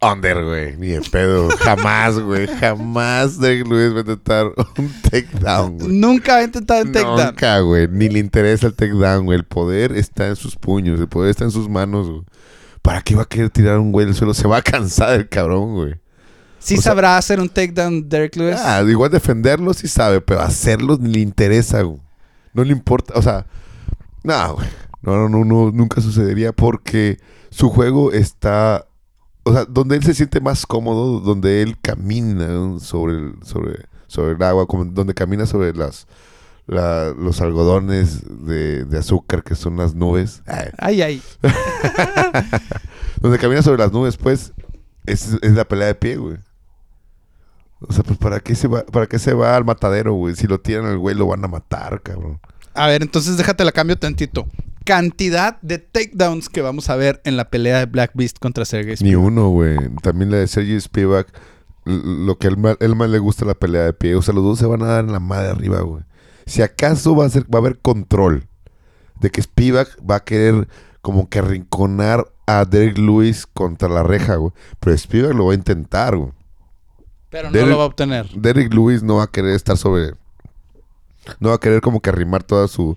Under, güey. Ni de pedo. Jamás, güey. Jamás Derek Lewis va a intentar un takedown, güey. Nunca ha intentado un takedown. Nunca, güey. Ni le interesa el takedown, güey. El poder está en sus puños. El poder está en sus manos, güey. ¿Para qué va a querer tirar un güey del suelo? Se va a cansar el cabrón, güey. Sí o sea- sabrá hacer un takedown Derek Lewis. Ah, igual defenderlo sí sabe, pero hacerlo ni le interesa, güey. No le importa, o sea, no, güey. No, no, no, nunca sucedería porque su juego está, o sea, donde él se siente más cómodo, donde él camina sobre el, sobre, sobre el agua, como donde camina sobre las, la- los algodones de, de azúcar que son las nubes. Ay, Ay, ay. donde camina sobre las nubes, pues, es, es la pelea de pie, güey. O sea, pues, ¿para qué se va, para qué se va al matadero, güey? Si lo tiran al güey, lo van a matar, cabrón. A ver, entonces déjate la cambio tantito. Cantidad de takedowns que vamos a ver en la pelea de Black Beast contra Sergey Ni Spivak. uno, güey. También la de Sergey Spivak, lo que él más, él más le gusta la pelea de pie. O sea, los dos se van a dar en la madre arriba, güey. Si acaso va a, ser, va a haber control de que Spivak va a querer como que arrinconar a Derek Lewis contra la reja, güey. Pero Spivak lo va a intentar, güey. Pero no Derek- lo va a obtener. Derek Lewis no va a querer estar sobre No va a querer como que arrimar toda su,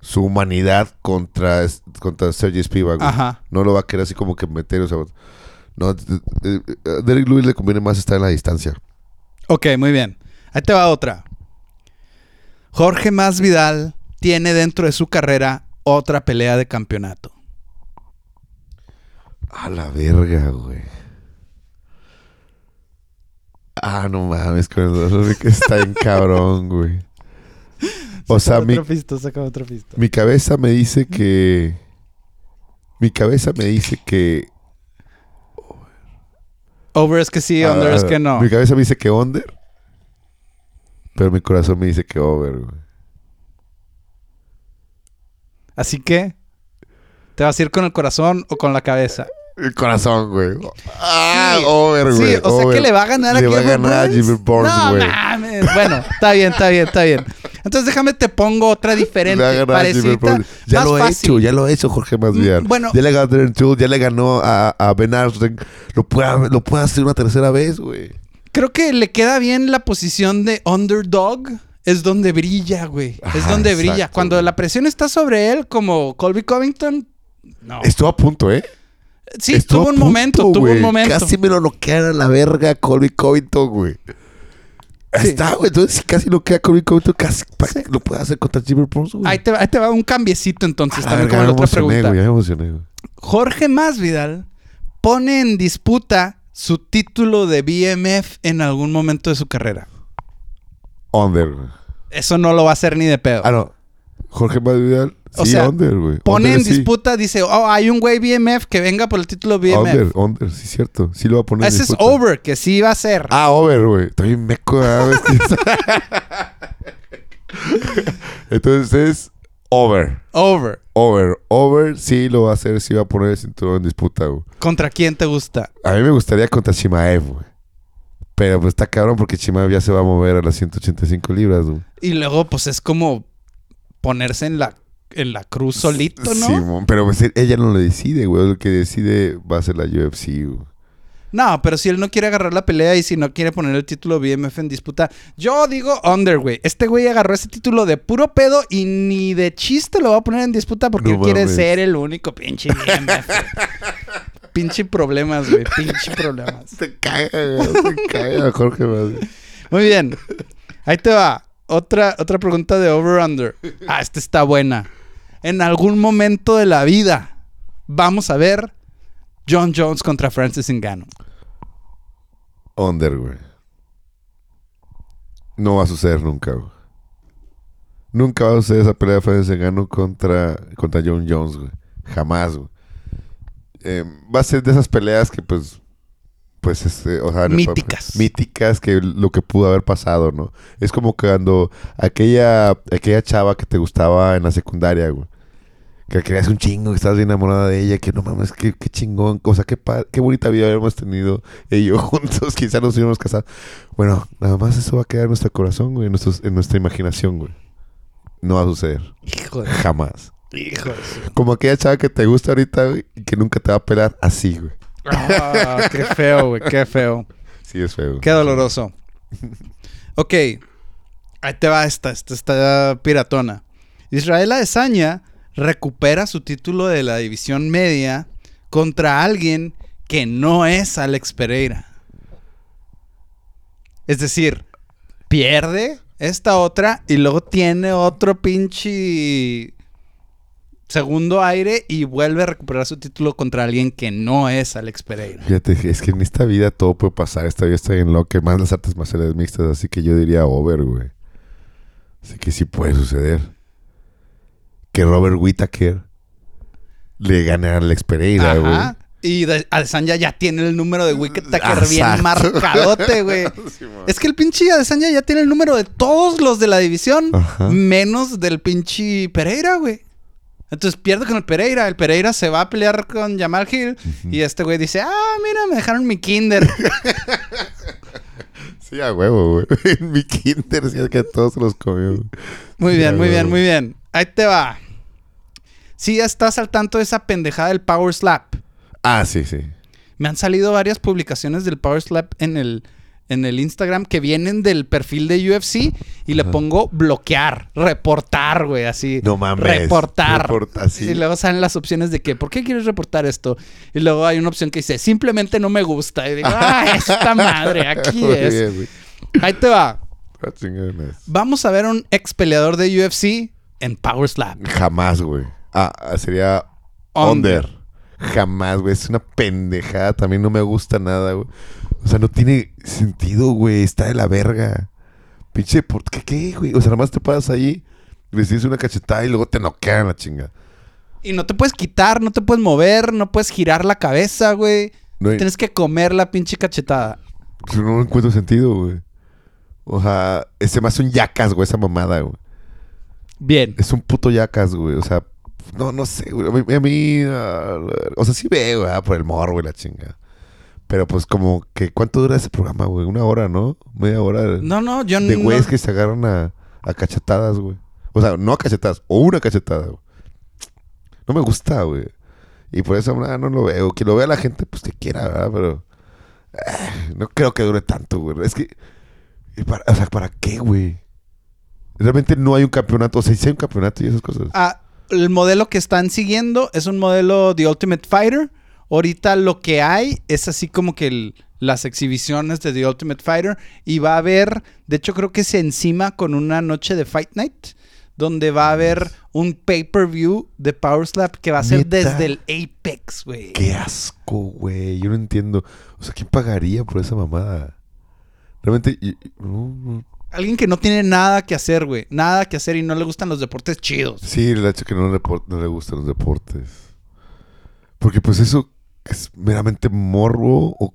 su humanidad contra, contra Sergey Spivak. Ajá. No lo va a querer así como que meter, o sea, no, eh, eh, a Derek Lewis le conviene más estar en la distancia. Ok, muy bien. Ahí te va otra. Jorge Masvidal tiene dentro de su carrera otra pelea de campeonato. A la verga, güey. Ah, no mames, con el dolor que está en cabrón, güey. O sea, mi, pista, saca otra pista. mi cabeza me dice que. Mi cabeza me dice que. Over es que sí, under ah, es que no. Mi cabeza me dice que under. Pero mi corazón me dice que over, güey. Así que, ¿te vas a ir con el corazón o con la cabeza? El corazón, güey. Ah, Sí. over, güey. Sí, o sea que le va a ganar a Le va a ganar a Burns. Gilbert Burns, No güey. mames. Bueno, está bien, está bien, está bien. Entonces déjame te pongo otra diferente. Le va a ganar a Gilbert parecida, Burns. Ya más lo fácil. hecho, ya lo ha hecho Jorge Masvidal. Mm, bueno. ya le ganó a Darren ya le ganó a, a Ben Askren. Lo puede, lo puede hacer una tercera vez, güey. Creo que le queda bien la posición de underdog. Es donde brilla, güey. Es Ajá, donde brilla. Cuando la presión está sobre él, como Colby Covington, no. Estuvo a punto, ¿eh? Sí, Estuvo tuvo un punto, momento, tuvo un momento. Casi me lo noquean a la verga Colby Covington, güey. Sí. está, güey. Entonces, si casi lo queda Colby Covington, casi pa- lo puede hacer contra Jimmy Burns, güey. Ahí te, va- ahí te va un cambiecito entonces, también como la otra pregunta. güey. Emocioné, güey. Jorge Masvidal pone en disputa su título de BMF en algún momento de su carrera. Under. Eso no lo va a hacer ni de pedo. Ah, no. Jorge Masvidal. O sí, sea, under, güey. Pone Under, en sí. disputa, dice, oh, hay un güey BMF que venga por el título BMF. Under, under, sí, cierto. Sí lo va a poner en Ese es over, que sí va a ser. Ah, over, güey. Estoy meco. Entonces es over. Over. Over. Over sí lo va a hacer, sí va a poner el cinturón en disputa, güey. ¿Contra quién te gusta? A mí me gustaría contra Chimaev, güey. Pero pues está cabrón porque Chimaev ya se va a mover a las 185 libras, güey. Y luego, pues es como ponerse en la, en la cruz solito, ¿no? Simón, pero pues ella no lo decide, güey. El que decide va a ser la UFC, güey. No, pero si él no quiere agarrar la pelea y si no quiere poner el título BMF en disputa, yo digo under, güey. Este güey agarró ese título de puro pedo y ni de chiste lo va a poner en disputa porque No él quiere mames. ser el único pinche BMF. pinche problemas, güey. Pinche problemas. Se caga, güey. Se caga Jorge. Muy bien. Ahí te va. Otra, otra pregunta de over-under. Ah, esta está buena. En algún momento de la vida vamos a ver John Jones contra Francis Ngannou. Under, güey. No va a suceder nunca, güey. Nunca va a suceder esa pelea de Francis Ngannou contra, contra John Jones, güey. Jamás, güey. Eh, va a ser de esas peleas que, pues... Pues, este, o sea... Míticas. Míticas que lo que pudo haber pasado, ¿no? Es como cuando aquella, aquella chava que te gustaba en la secundaria, güey. Que querías un chingo, que estabas bien enamorada de ella, que no mames, qué, qué chingón, o sea, qué, qué bonita vida habíamos tenido ella y yo juntos, quizás nos hubiéramos casado. Bueno, nada más eso va a quedar en nuestro corazón, güey, en, nuestros- en nuestra imaginación, güey. No va a suceder, Hijo de... jamás. Su- Como aquella chava que te gusta ahorita, güey, y que nunca te va a pelar así, güey. Ah, qué feo, güey. Qué feo. Sí, es feo. Qué doloroso. Ok. Ahí te va esta. Esta piratona. Israel Adesanya recupera su título de la división media contra alguien que no es Alex Pereira. Es decir, pierde esta otra y luego tiene otro pinche segundo aire y vuelve a recuperar su título contra alguien que no es Alex Pereira. Fíjate, es que en esta vida todo puede pasar. Esta vida está en lo que más las artes marciales mixtas, así que yo diría over, güey. Así que sí puede suceder. Que Robert Whittaker le gane a Alex Pereira, güey. Ajá. Y de- Adesanya ya tiene el número de Wicked Tucker bien marcadote, güey. es que el pinche Adesanya ya tiene el número de todos los de la división, Ajá. menos del pinche Pereira, güey. Entonces pierde con el Pereira. El Pereira se va a pelear con Jamal Hill. Y este güey dice, ah, mira, me dejaron mi kinder. Sí, a huevo, güey. Mi kinder, sí, es que todos los comió. Muy bien, muy bien, muy bien. Ahí te va. Sí, ya estás al tanto de esa pendejada del Power Slap. Ah, sí, sí. Me han salido varias publicaciones del Power Slap en el, en el Instagram que vienen del perfil de UFC y le pongo bloquear, reportar, güey, así. No mames, Reportar. reporta, sí. Y luego salen las opciones de que, ¿por qué quieres reportar esto? Y luego hay una opción que dice, simplemente no me gusta. Y digo, ah, esta madre, aquí Muy es. bien, güey. Ahí te va. Ah. Vamos a ver un ex peleador de UFC en Power Slap. Jamás, güey. Ah, ah, sería Under. Under. Jamás, güey. Es una pendejada. También no me gusta nada, güey. O sea, no tiene sentido, güey. Está de la verga. Pinche, ¿por qué, qué, güey? O sea, nada más te paras ahí, recibes una cachetada y luego te noquean la chinga. Y no te puedes quitar, no te puedes mover, no puedes girar la cabeza, güey. No hay- Tienes que comer la pinche cachetada. Yo no encuentro sentido, güey. O sea, ese más un yacas, güey, esa mamada, güey. Bien. Es un puto yacas, güey. O sea, no, no sé, güey. A mí, a mí, o sea, sí veo, güey, por el morro, güey, la chinga. Pero pues como que, ¿cuánto dura ese programa, güey? Una hora, ¿no? Media hora. No, no, yo de no. güeyes que se agarran a, a cachetadas, güey. O sea, no a cachetadas, o una cachetada, güey. No me gusta, güey. Y por eso ah, no lo veo. Que lo vea la gente, pues que quiera, ¿verdad? Pero ah, no creo que dure tanto, güey. Es que, y para- o sea, ¿para qué, güey? Realmente no hay un campeonato. O sea, sí hay un campeonato y esas cosas. Ah, el modelo que están siguiendo es un modelo de Ultimate Fighter. Ahorita lo que hay es así como que el- las exhibiciones de The Ultimate Fighter. Y va a haber, de hecho creo que se encima con una noche de Fight Night. Donde va a haber un pay-per-view de Power Slap que va a ser ¿Neta? desde el Apex, güey. Qué asco, güey. Yo no entiendo. O sea, ¿quién pagaría por esa mamada? Realmente, no, no. Alguien que no tiene nada que hacer, güey. Nada que hacer y no le gustan los deportes chidos. Sí, el hecho que no le, no le gustan los deportes. Porque pues eso es meramente morbo o...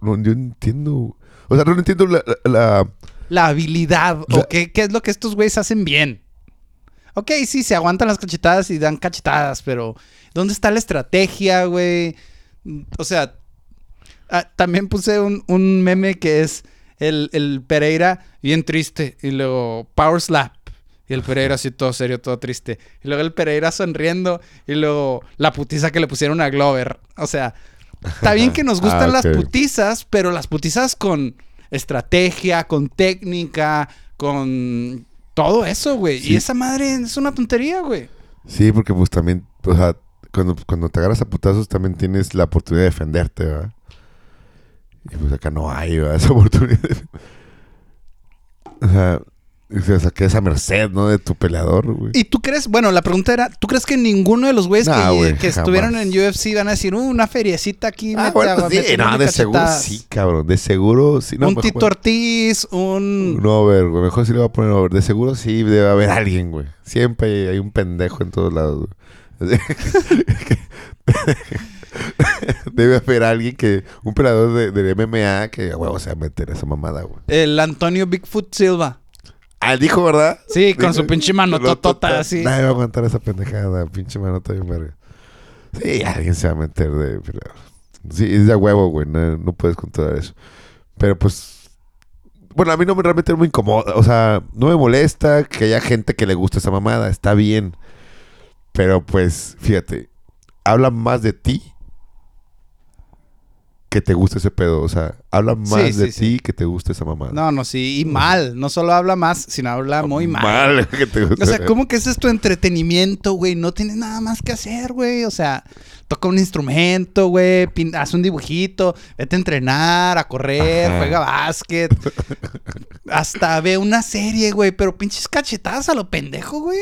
No, yo entiendo. O sea, no entiendo la... la- habilidad. La- ¿O qué, qué es lo que estos güeyes hacen bien? Ok, sí, se aguantan las cachetadas y dan cachetadas, pero ¿dónde está la estrategia, güey? O sea, ah, también puse un, un meme que es el, el Pereira bien triste y luego Power Slap. Y el Pereira así todo serio, todo triste. Y luego el Pereira sonriendo y luego la putiza que le pusieron a Glover. O sea, está bien que nos gustan Ah, las ok. putizas, pero las putizas con estrategia, con técnica, con todo eso, güey. Sí. Y esa madre es una tontería, güey. Sí, porque pues también... O sea, cuando, cuando te agarras a putazos también tienes la oportunidad de defenderte, ¿verdad? Y pues acá no hay, ¿verdad? Esa oportunidad. o sea... O sea, que esa merced, ¿no? De tu peleador, güey. ¿Y tú crees, bueno, la pregunta era, ¿tú crees que ninguno de los güeyes Nah, que, güey, que estuvieron en UFC van a decir, uh, una feriecita aquí, Ah, mete bueno, pues, sí, no, de seguro cachetadas"? sí, cabrón. De seguro sí. No, un Tito Ortiz, un... Un over, güey. Mejor sí le voy a poner over. De seguro sí debe haber alguien, güey. Siempre hay, un pendejo en todos lados, güey. debe haber alguien que... Un peleador de, de MMA que, a huevo, se va a meter esa mamada, güey. El Antonio Bigfoot Silva. Ah, dijo, ¿verdad? Sí, con Dijo- su pinche manototota así. Nadie va a aguantar esa pendejada. Pinche manota bien verga. Sí, alguien se va a meter de. Sí, es de huevo, güey. No, no puedes controlar eso. Pero pues... Bueno, a mí no me realmente no me incomoda. O sea, no me molesta que haya gente que le guste esa mamada. Está bien. Pero pues, fíjate. Habla más de ti que te guste ese pedo. O sea, habla más Sí, de sí, ti que te guste esa mamada. No, no, sí, y mal. No solo habla más, sino habla muy mal. Mal que te guste. O sea, ¿cómo que ese es tu entretenimiento, güey? No tienes nada más que hacer, güey. O sea, toca un instrumento, güey. Haz un dibujito. Vete a entrenar, a correr, Ajá. juega básquet. Hasta ve una serie, güey. Pero pinches cachetadas a lo pendejo, güey.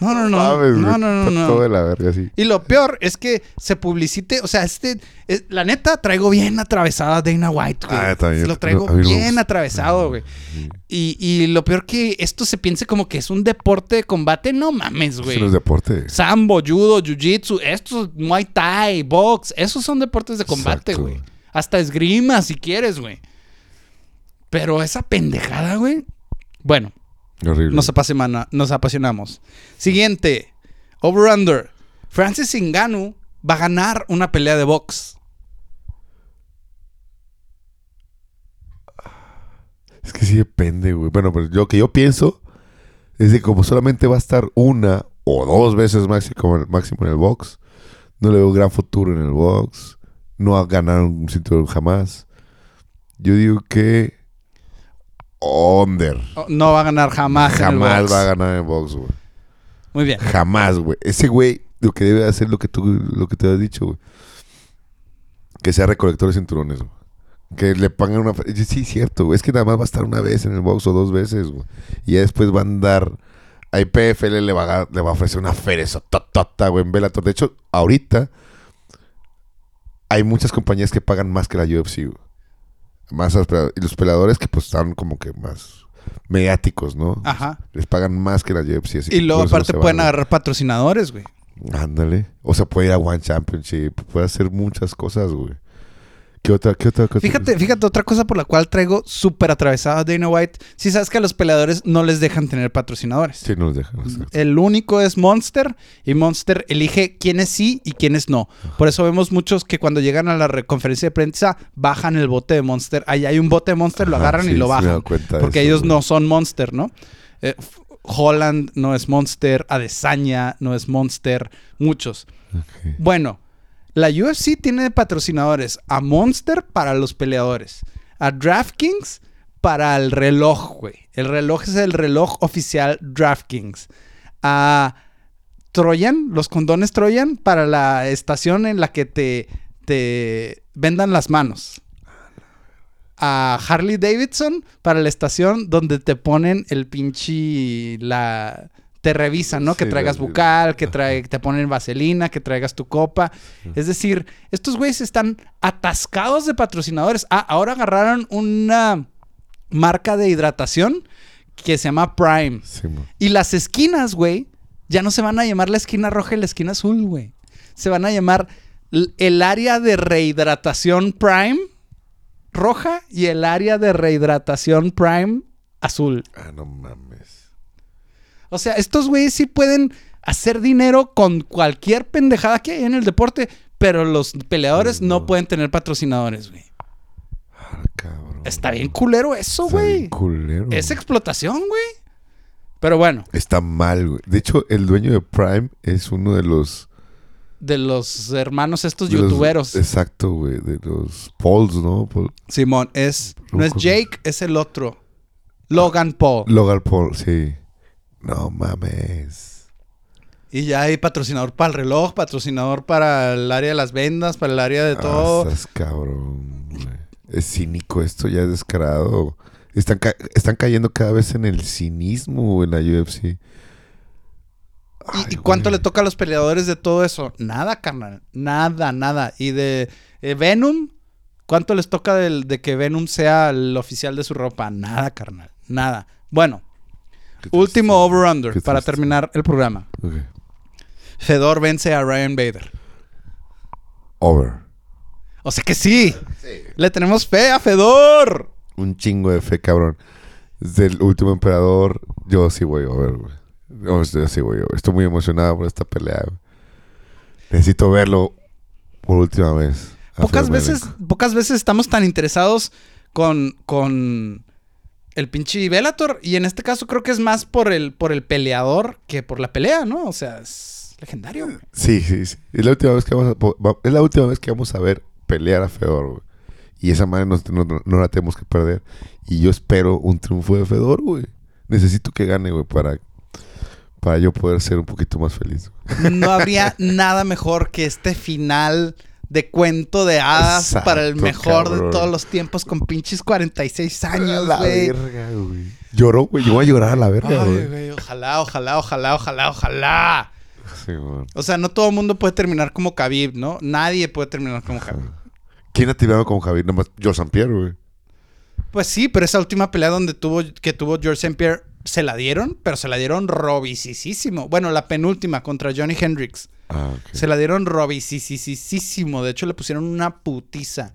No, no, no. No, no, no, no. Todo de la verga, sí. Y lo peor es que se publicite, o sea, este, es- la neta, traigo bien atravesada Dana White, güey. Ah, también. Lo traigo bien atravesado, güey. Sí. Y, y lo peor que esto se piense como que es un deporte de combate, no mames, Eso güey. no es deporte. Sambo, judo, jiu-jitsu, estos, muay thai, box, esos son deportes de combate, Exacto. güey. Hasta esgrima si quieres, güey. Pero esa pendejada, güey. Bueno, Horrible. nos, apasiona- nos apasionamos. Siguiente. Over-under. Francis Ngannou va a ganar una pelea de box. Es que sí depende, güey. Bueno, pero yo que yo pienso es que como solamente va a estar una o dos veces máximo, máximo en el box, no le veo gran futuro en el box. No va a ganar un cinturón jamás. Yo digo que Under. Oh, No va a ganar jamás. en el Jamás box. va a ganar en box, güey. Muy bien. Jamás, güey. Ese güey lo que debe hacer lo que tú lo que te has dicho, güey. Que sea recolector de cinturones, güey. Que le pongan una... Sí, cierto, güey. Es que nada más va a estar una vez en el box o dos veces, güey. Y ya después va a andar... A IPFL le va a, le va a ofrecer una feria totota, güey, en Bellator. De hecho, ahorita hay muchas compañías que pagan más que la UFC, güey. Más. Y los peleadores que pues están como que más mediáticos, ¿no? Ajá. Les pagan más que la UFC. así Y luego aparte pueden agarrar patrocinadores, güey. Ándale. O sea, puede ir a One Championship. Puede hacer muchas cosas, güey. ¿Qué otra? ¿Qué otra? qué otra? Fíjate, fíjate, otra cosa por la cual traigo súper atravesado a Dana White. Si sabes que a los peleadores no les dejan tener patrocinadores. Sí, no los dejan. El único es Monster y Monster elige quiénes sí y quiénes no. Por eso vemos muchos que cuando llegan a la re- conferencia de prensa bajan el bote de Monster. Ahí hay un bote de Monster, lo Ajá, agarran y sí, lo sí me he bajan. porque eso, ellos no son Monster, ¿no? Eh, Holland no es Monster, Adesanya no es Monster, muchos. Bueno, la UFC tiene patrocinadores a Monster para los peleadores, a DraftKings para el reloj, güey. El reloj es el reloj oficial DraftKings. A Trojan, los condones Trojan para la estación en la que te, te vendan las manos. A Harley Davidson para la estación donde te ponen el pinche la te revisan, ¿no? que traigas bucal, que trae, que te ponen vaselina, que traigas tu copa. Es decir, estos güeyes están atascados de patrocinadores. Ah, ahora agarraron una marca de hidratación que se llama Prime. Sí. Y las esquinas, güey, ya no se van a llamar la esquina roja y la esquina azul, güey. Se van a llamar el área de rehidratación Prime roja y el área de rehidratación Prime azul. Ah, no mames. O sea, estos güeyes sí pueden hacer dinero con cualquier pendejada que hay en el deporte, pero los peleadores no, No. pueden tener patrocinadores, güey. Ah, cabrón. Está bien culero eso, Está bien güey. culero. Es explotación, güey. Pero bueno, Está mal, güey. De hecho, el dueño de Prime es uno de los... de los hermanos estos los- youtuberos. exacto, güey. De los Pauls, ¿no? Paul- Simón, es no es. Jake, es el otro. Logan Paul. Logan Paul, sí. No mames. Y ya hay patrocinador para el reloj, patrocinador para el área de las vendas, para el área de todo. Ah, estás cabrón, güey. Es cínico esto, ya es descarado. Están, ca- están cayendo cada vez en el cinismo en la UFC. ¿Y, Ay, y cuánto güey. le toca a los peleadores de todo eso? Nada, carnal. Nada, nada. Y de eh, Venom, ¿cuánto les toca del- de que Venom sea el oficial de su ropa? Nada, carnal. Nada. Bueno. Último over-under para terminar el programa. Fedor vence a Ryan Bader. Over. O sea que sí. Le tenemos fe a Fedor. Un chingo de fe, cabrón. Desde el último emperador, yo sí voy over, güey. Yo, yo sí voy over. Estoy muy emocionado por esta pelea, güey. Necesito verlo por última vez. Pocas veces, pocas veces estamos tan interesados con, con el pinche Bellator. Y en este caso creo que es más por el, por el peleador que por la pelea, ¿no? O sea, es legendario. güey. Sí, sí, sí. Es la última vez que vamos a, es la última vez que vamos a ver pelear a Fedor, güey. Y esa madre no, no- no la tenemos que perder. Y yo espero un triunfo de Fedor, güey. Necesito que gane, güey, para, para yo poder ser un poquito más feliz. No habría nada mejor que este final de cuento de hadas Exacto, para el mejor de todos los tiempos con pinches 46 años, la güey. verga, güey. Lloró, güey. Yo voy a llorar a la verga, Ay, güey. güey, ojalá, ojalá, ojalá, ojalá, ojalá. Sí, güey. O sea, no todo el mundo puede terminar como Khabib, ¿no? Nadie puede terminar como Khabib. ¿Quién ha tirado con Javier? Nomás George St. Pierre, güey. Pues sí, pero esa última pelea donde tuvo, que tuvo George St. Pierre, se la dieron, pero se la dieron robicísimo. Bueno, la penúltima contra Johnny Hendricks. Ah. Se la dieron robicísimo. De hecho, le pusieron una putiza.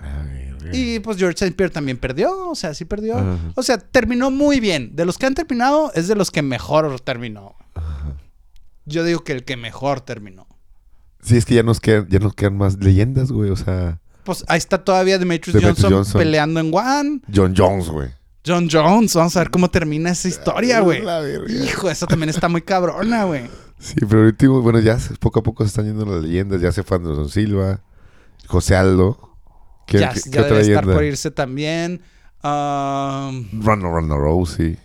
A ver, güey. Y pues George St. Pierre también perdió. O sea, sí perdió. O sea, terminó muy bien. De los que han terminado, es de los que mejor terminó. Yo digo que el que mejor terminó. Sí, es que ya nos quedan, ya nos quedan más leyendas, güey. O sea, Pues ahí está todavía Demetrius, Demetrius Johnson, Johnson. peleando en One. John Jones, güey. John Jones, vamos a ver cómo termina esa historia, güey. La verga. Hijo, eso también está muy cabrona, güey. Sí, pero ahorita, bueno, ya poco a poco se están yendo las leyendas. Ya se fue Anderson Silva, José Aldo. ¿Qué, Ya, qué- ya qué otra debe estar leyenda? por irse también. Um, Ronda, Ronda Rousey.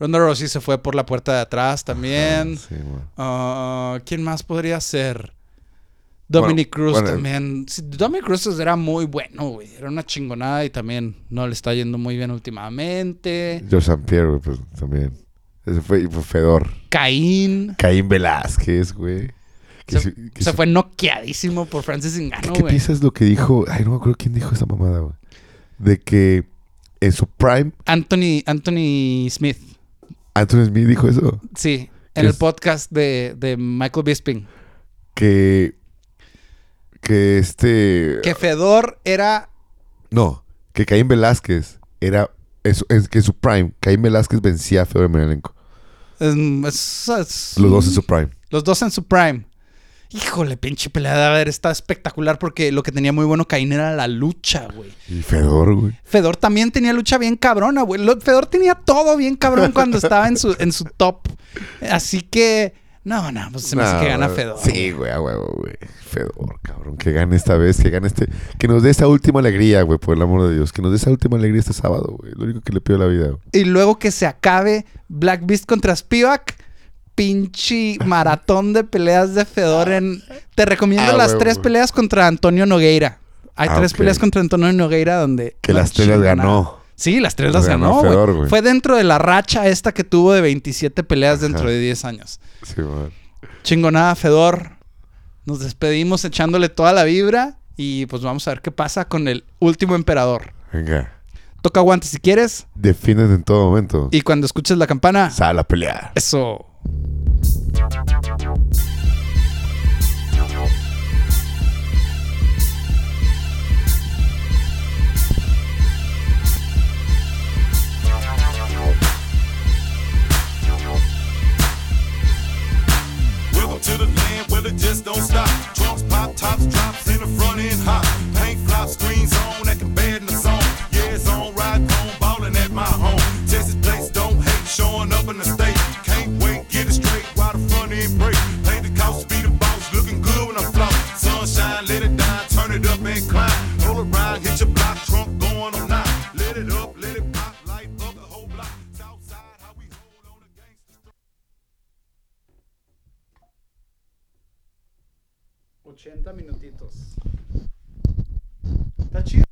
Ronda Rousey se fue por la puerta de atrás también. Sí. Ah, ¿Quién más podría ser? Dominic Bueno, Cruz bueno, también. Sí, Dominic Cruz era muy bueno, güey. Era una chingonada y también no le está yendo muy bien últimamente. George St. Pierre, pues también. Ese fue, Fedor. Caín. Caín Velázquez, güey. Que Se, que fue noqueadísimo por Francis Ngannou, ¿Qué güey. piensas lo que dijo? Ay, no me acuerdo quién dijo esa mamada, güey. De que en su prime, Anthony, Anthony Smith. Anthony Smith dijo eso. Sí. ¿Qué En el podcast de, de Michael Bisping. Que. Que este. Que Fedor era. No, que Caín Velázquez era. Es, es que su prime, Caín Velázquez vencía a Fedor Emelianenko. es- es- es- Los dos en su prime. Los dos en su prime. Híjole, pinche pelea de haber está espectacular porque lo que tenía muy bueno Caín era la lucha, güey. Y Fedor, güey. Fedor también tenía lucha bien cabrona, güey. Fedor tenía todo bien cabrón cuando estaba en su, en su top. Así que, no, no, pues se me hace que gana. Fedor. Sí, güey, a huevo, güey. Fedor, cabrón. Que gane esta vez, que gane este. Que nos dé esa última alegría, güey, por el amor de Dios. Que nos dé esa última alegría este sábado, güey. Lo único que le pido a la vida, güey. Y luego que se acabe Black Beast contra Spivak. Pinche maratón de peleas de Fedor en... Te recomiendo Ah, las huevo, tres güey. peleas contra Antonio Nogueira. Hay Ah, tres peleas contra Antonio Nogueira donde... Que las tres las ganó. Sí, las tres Las ganó güey. Fue dentro de la racha esta que tuvo de 27 peleas Ajá. dentro de 10 años. Sí, man. Chingonada, Fedor. Nos despedimos echándole toda la vibra y pues vamos a ver qué pasa con el último emperador. Venga. Toca guantes si quieres Defiendes en todo momento. y cuando escuches la campana, Sal a pelear. eso. To the land where it just don't stop. Trunks pop, tops drops in the front end hot. Paint flop, screens 80 minutitos. Está chido.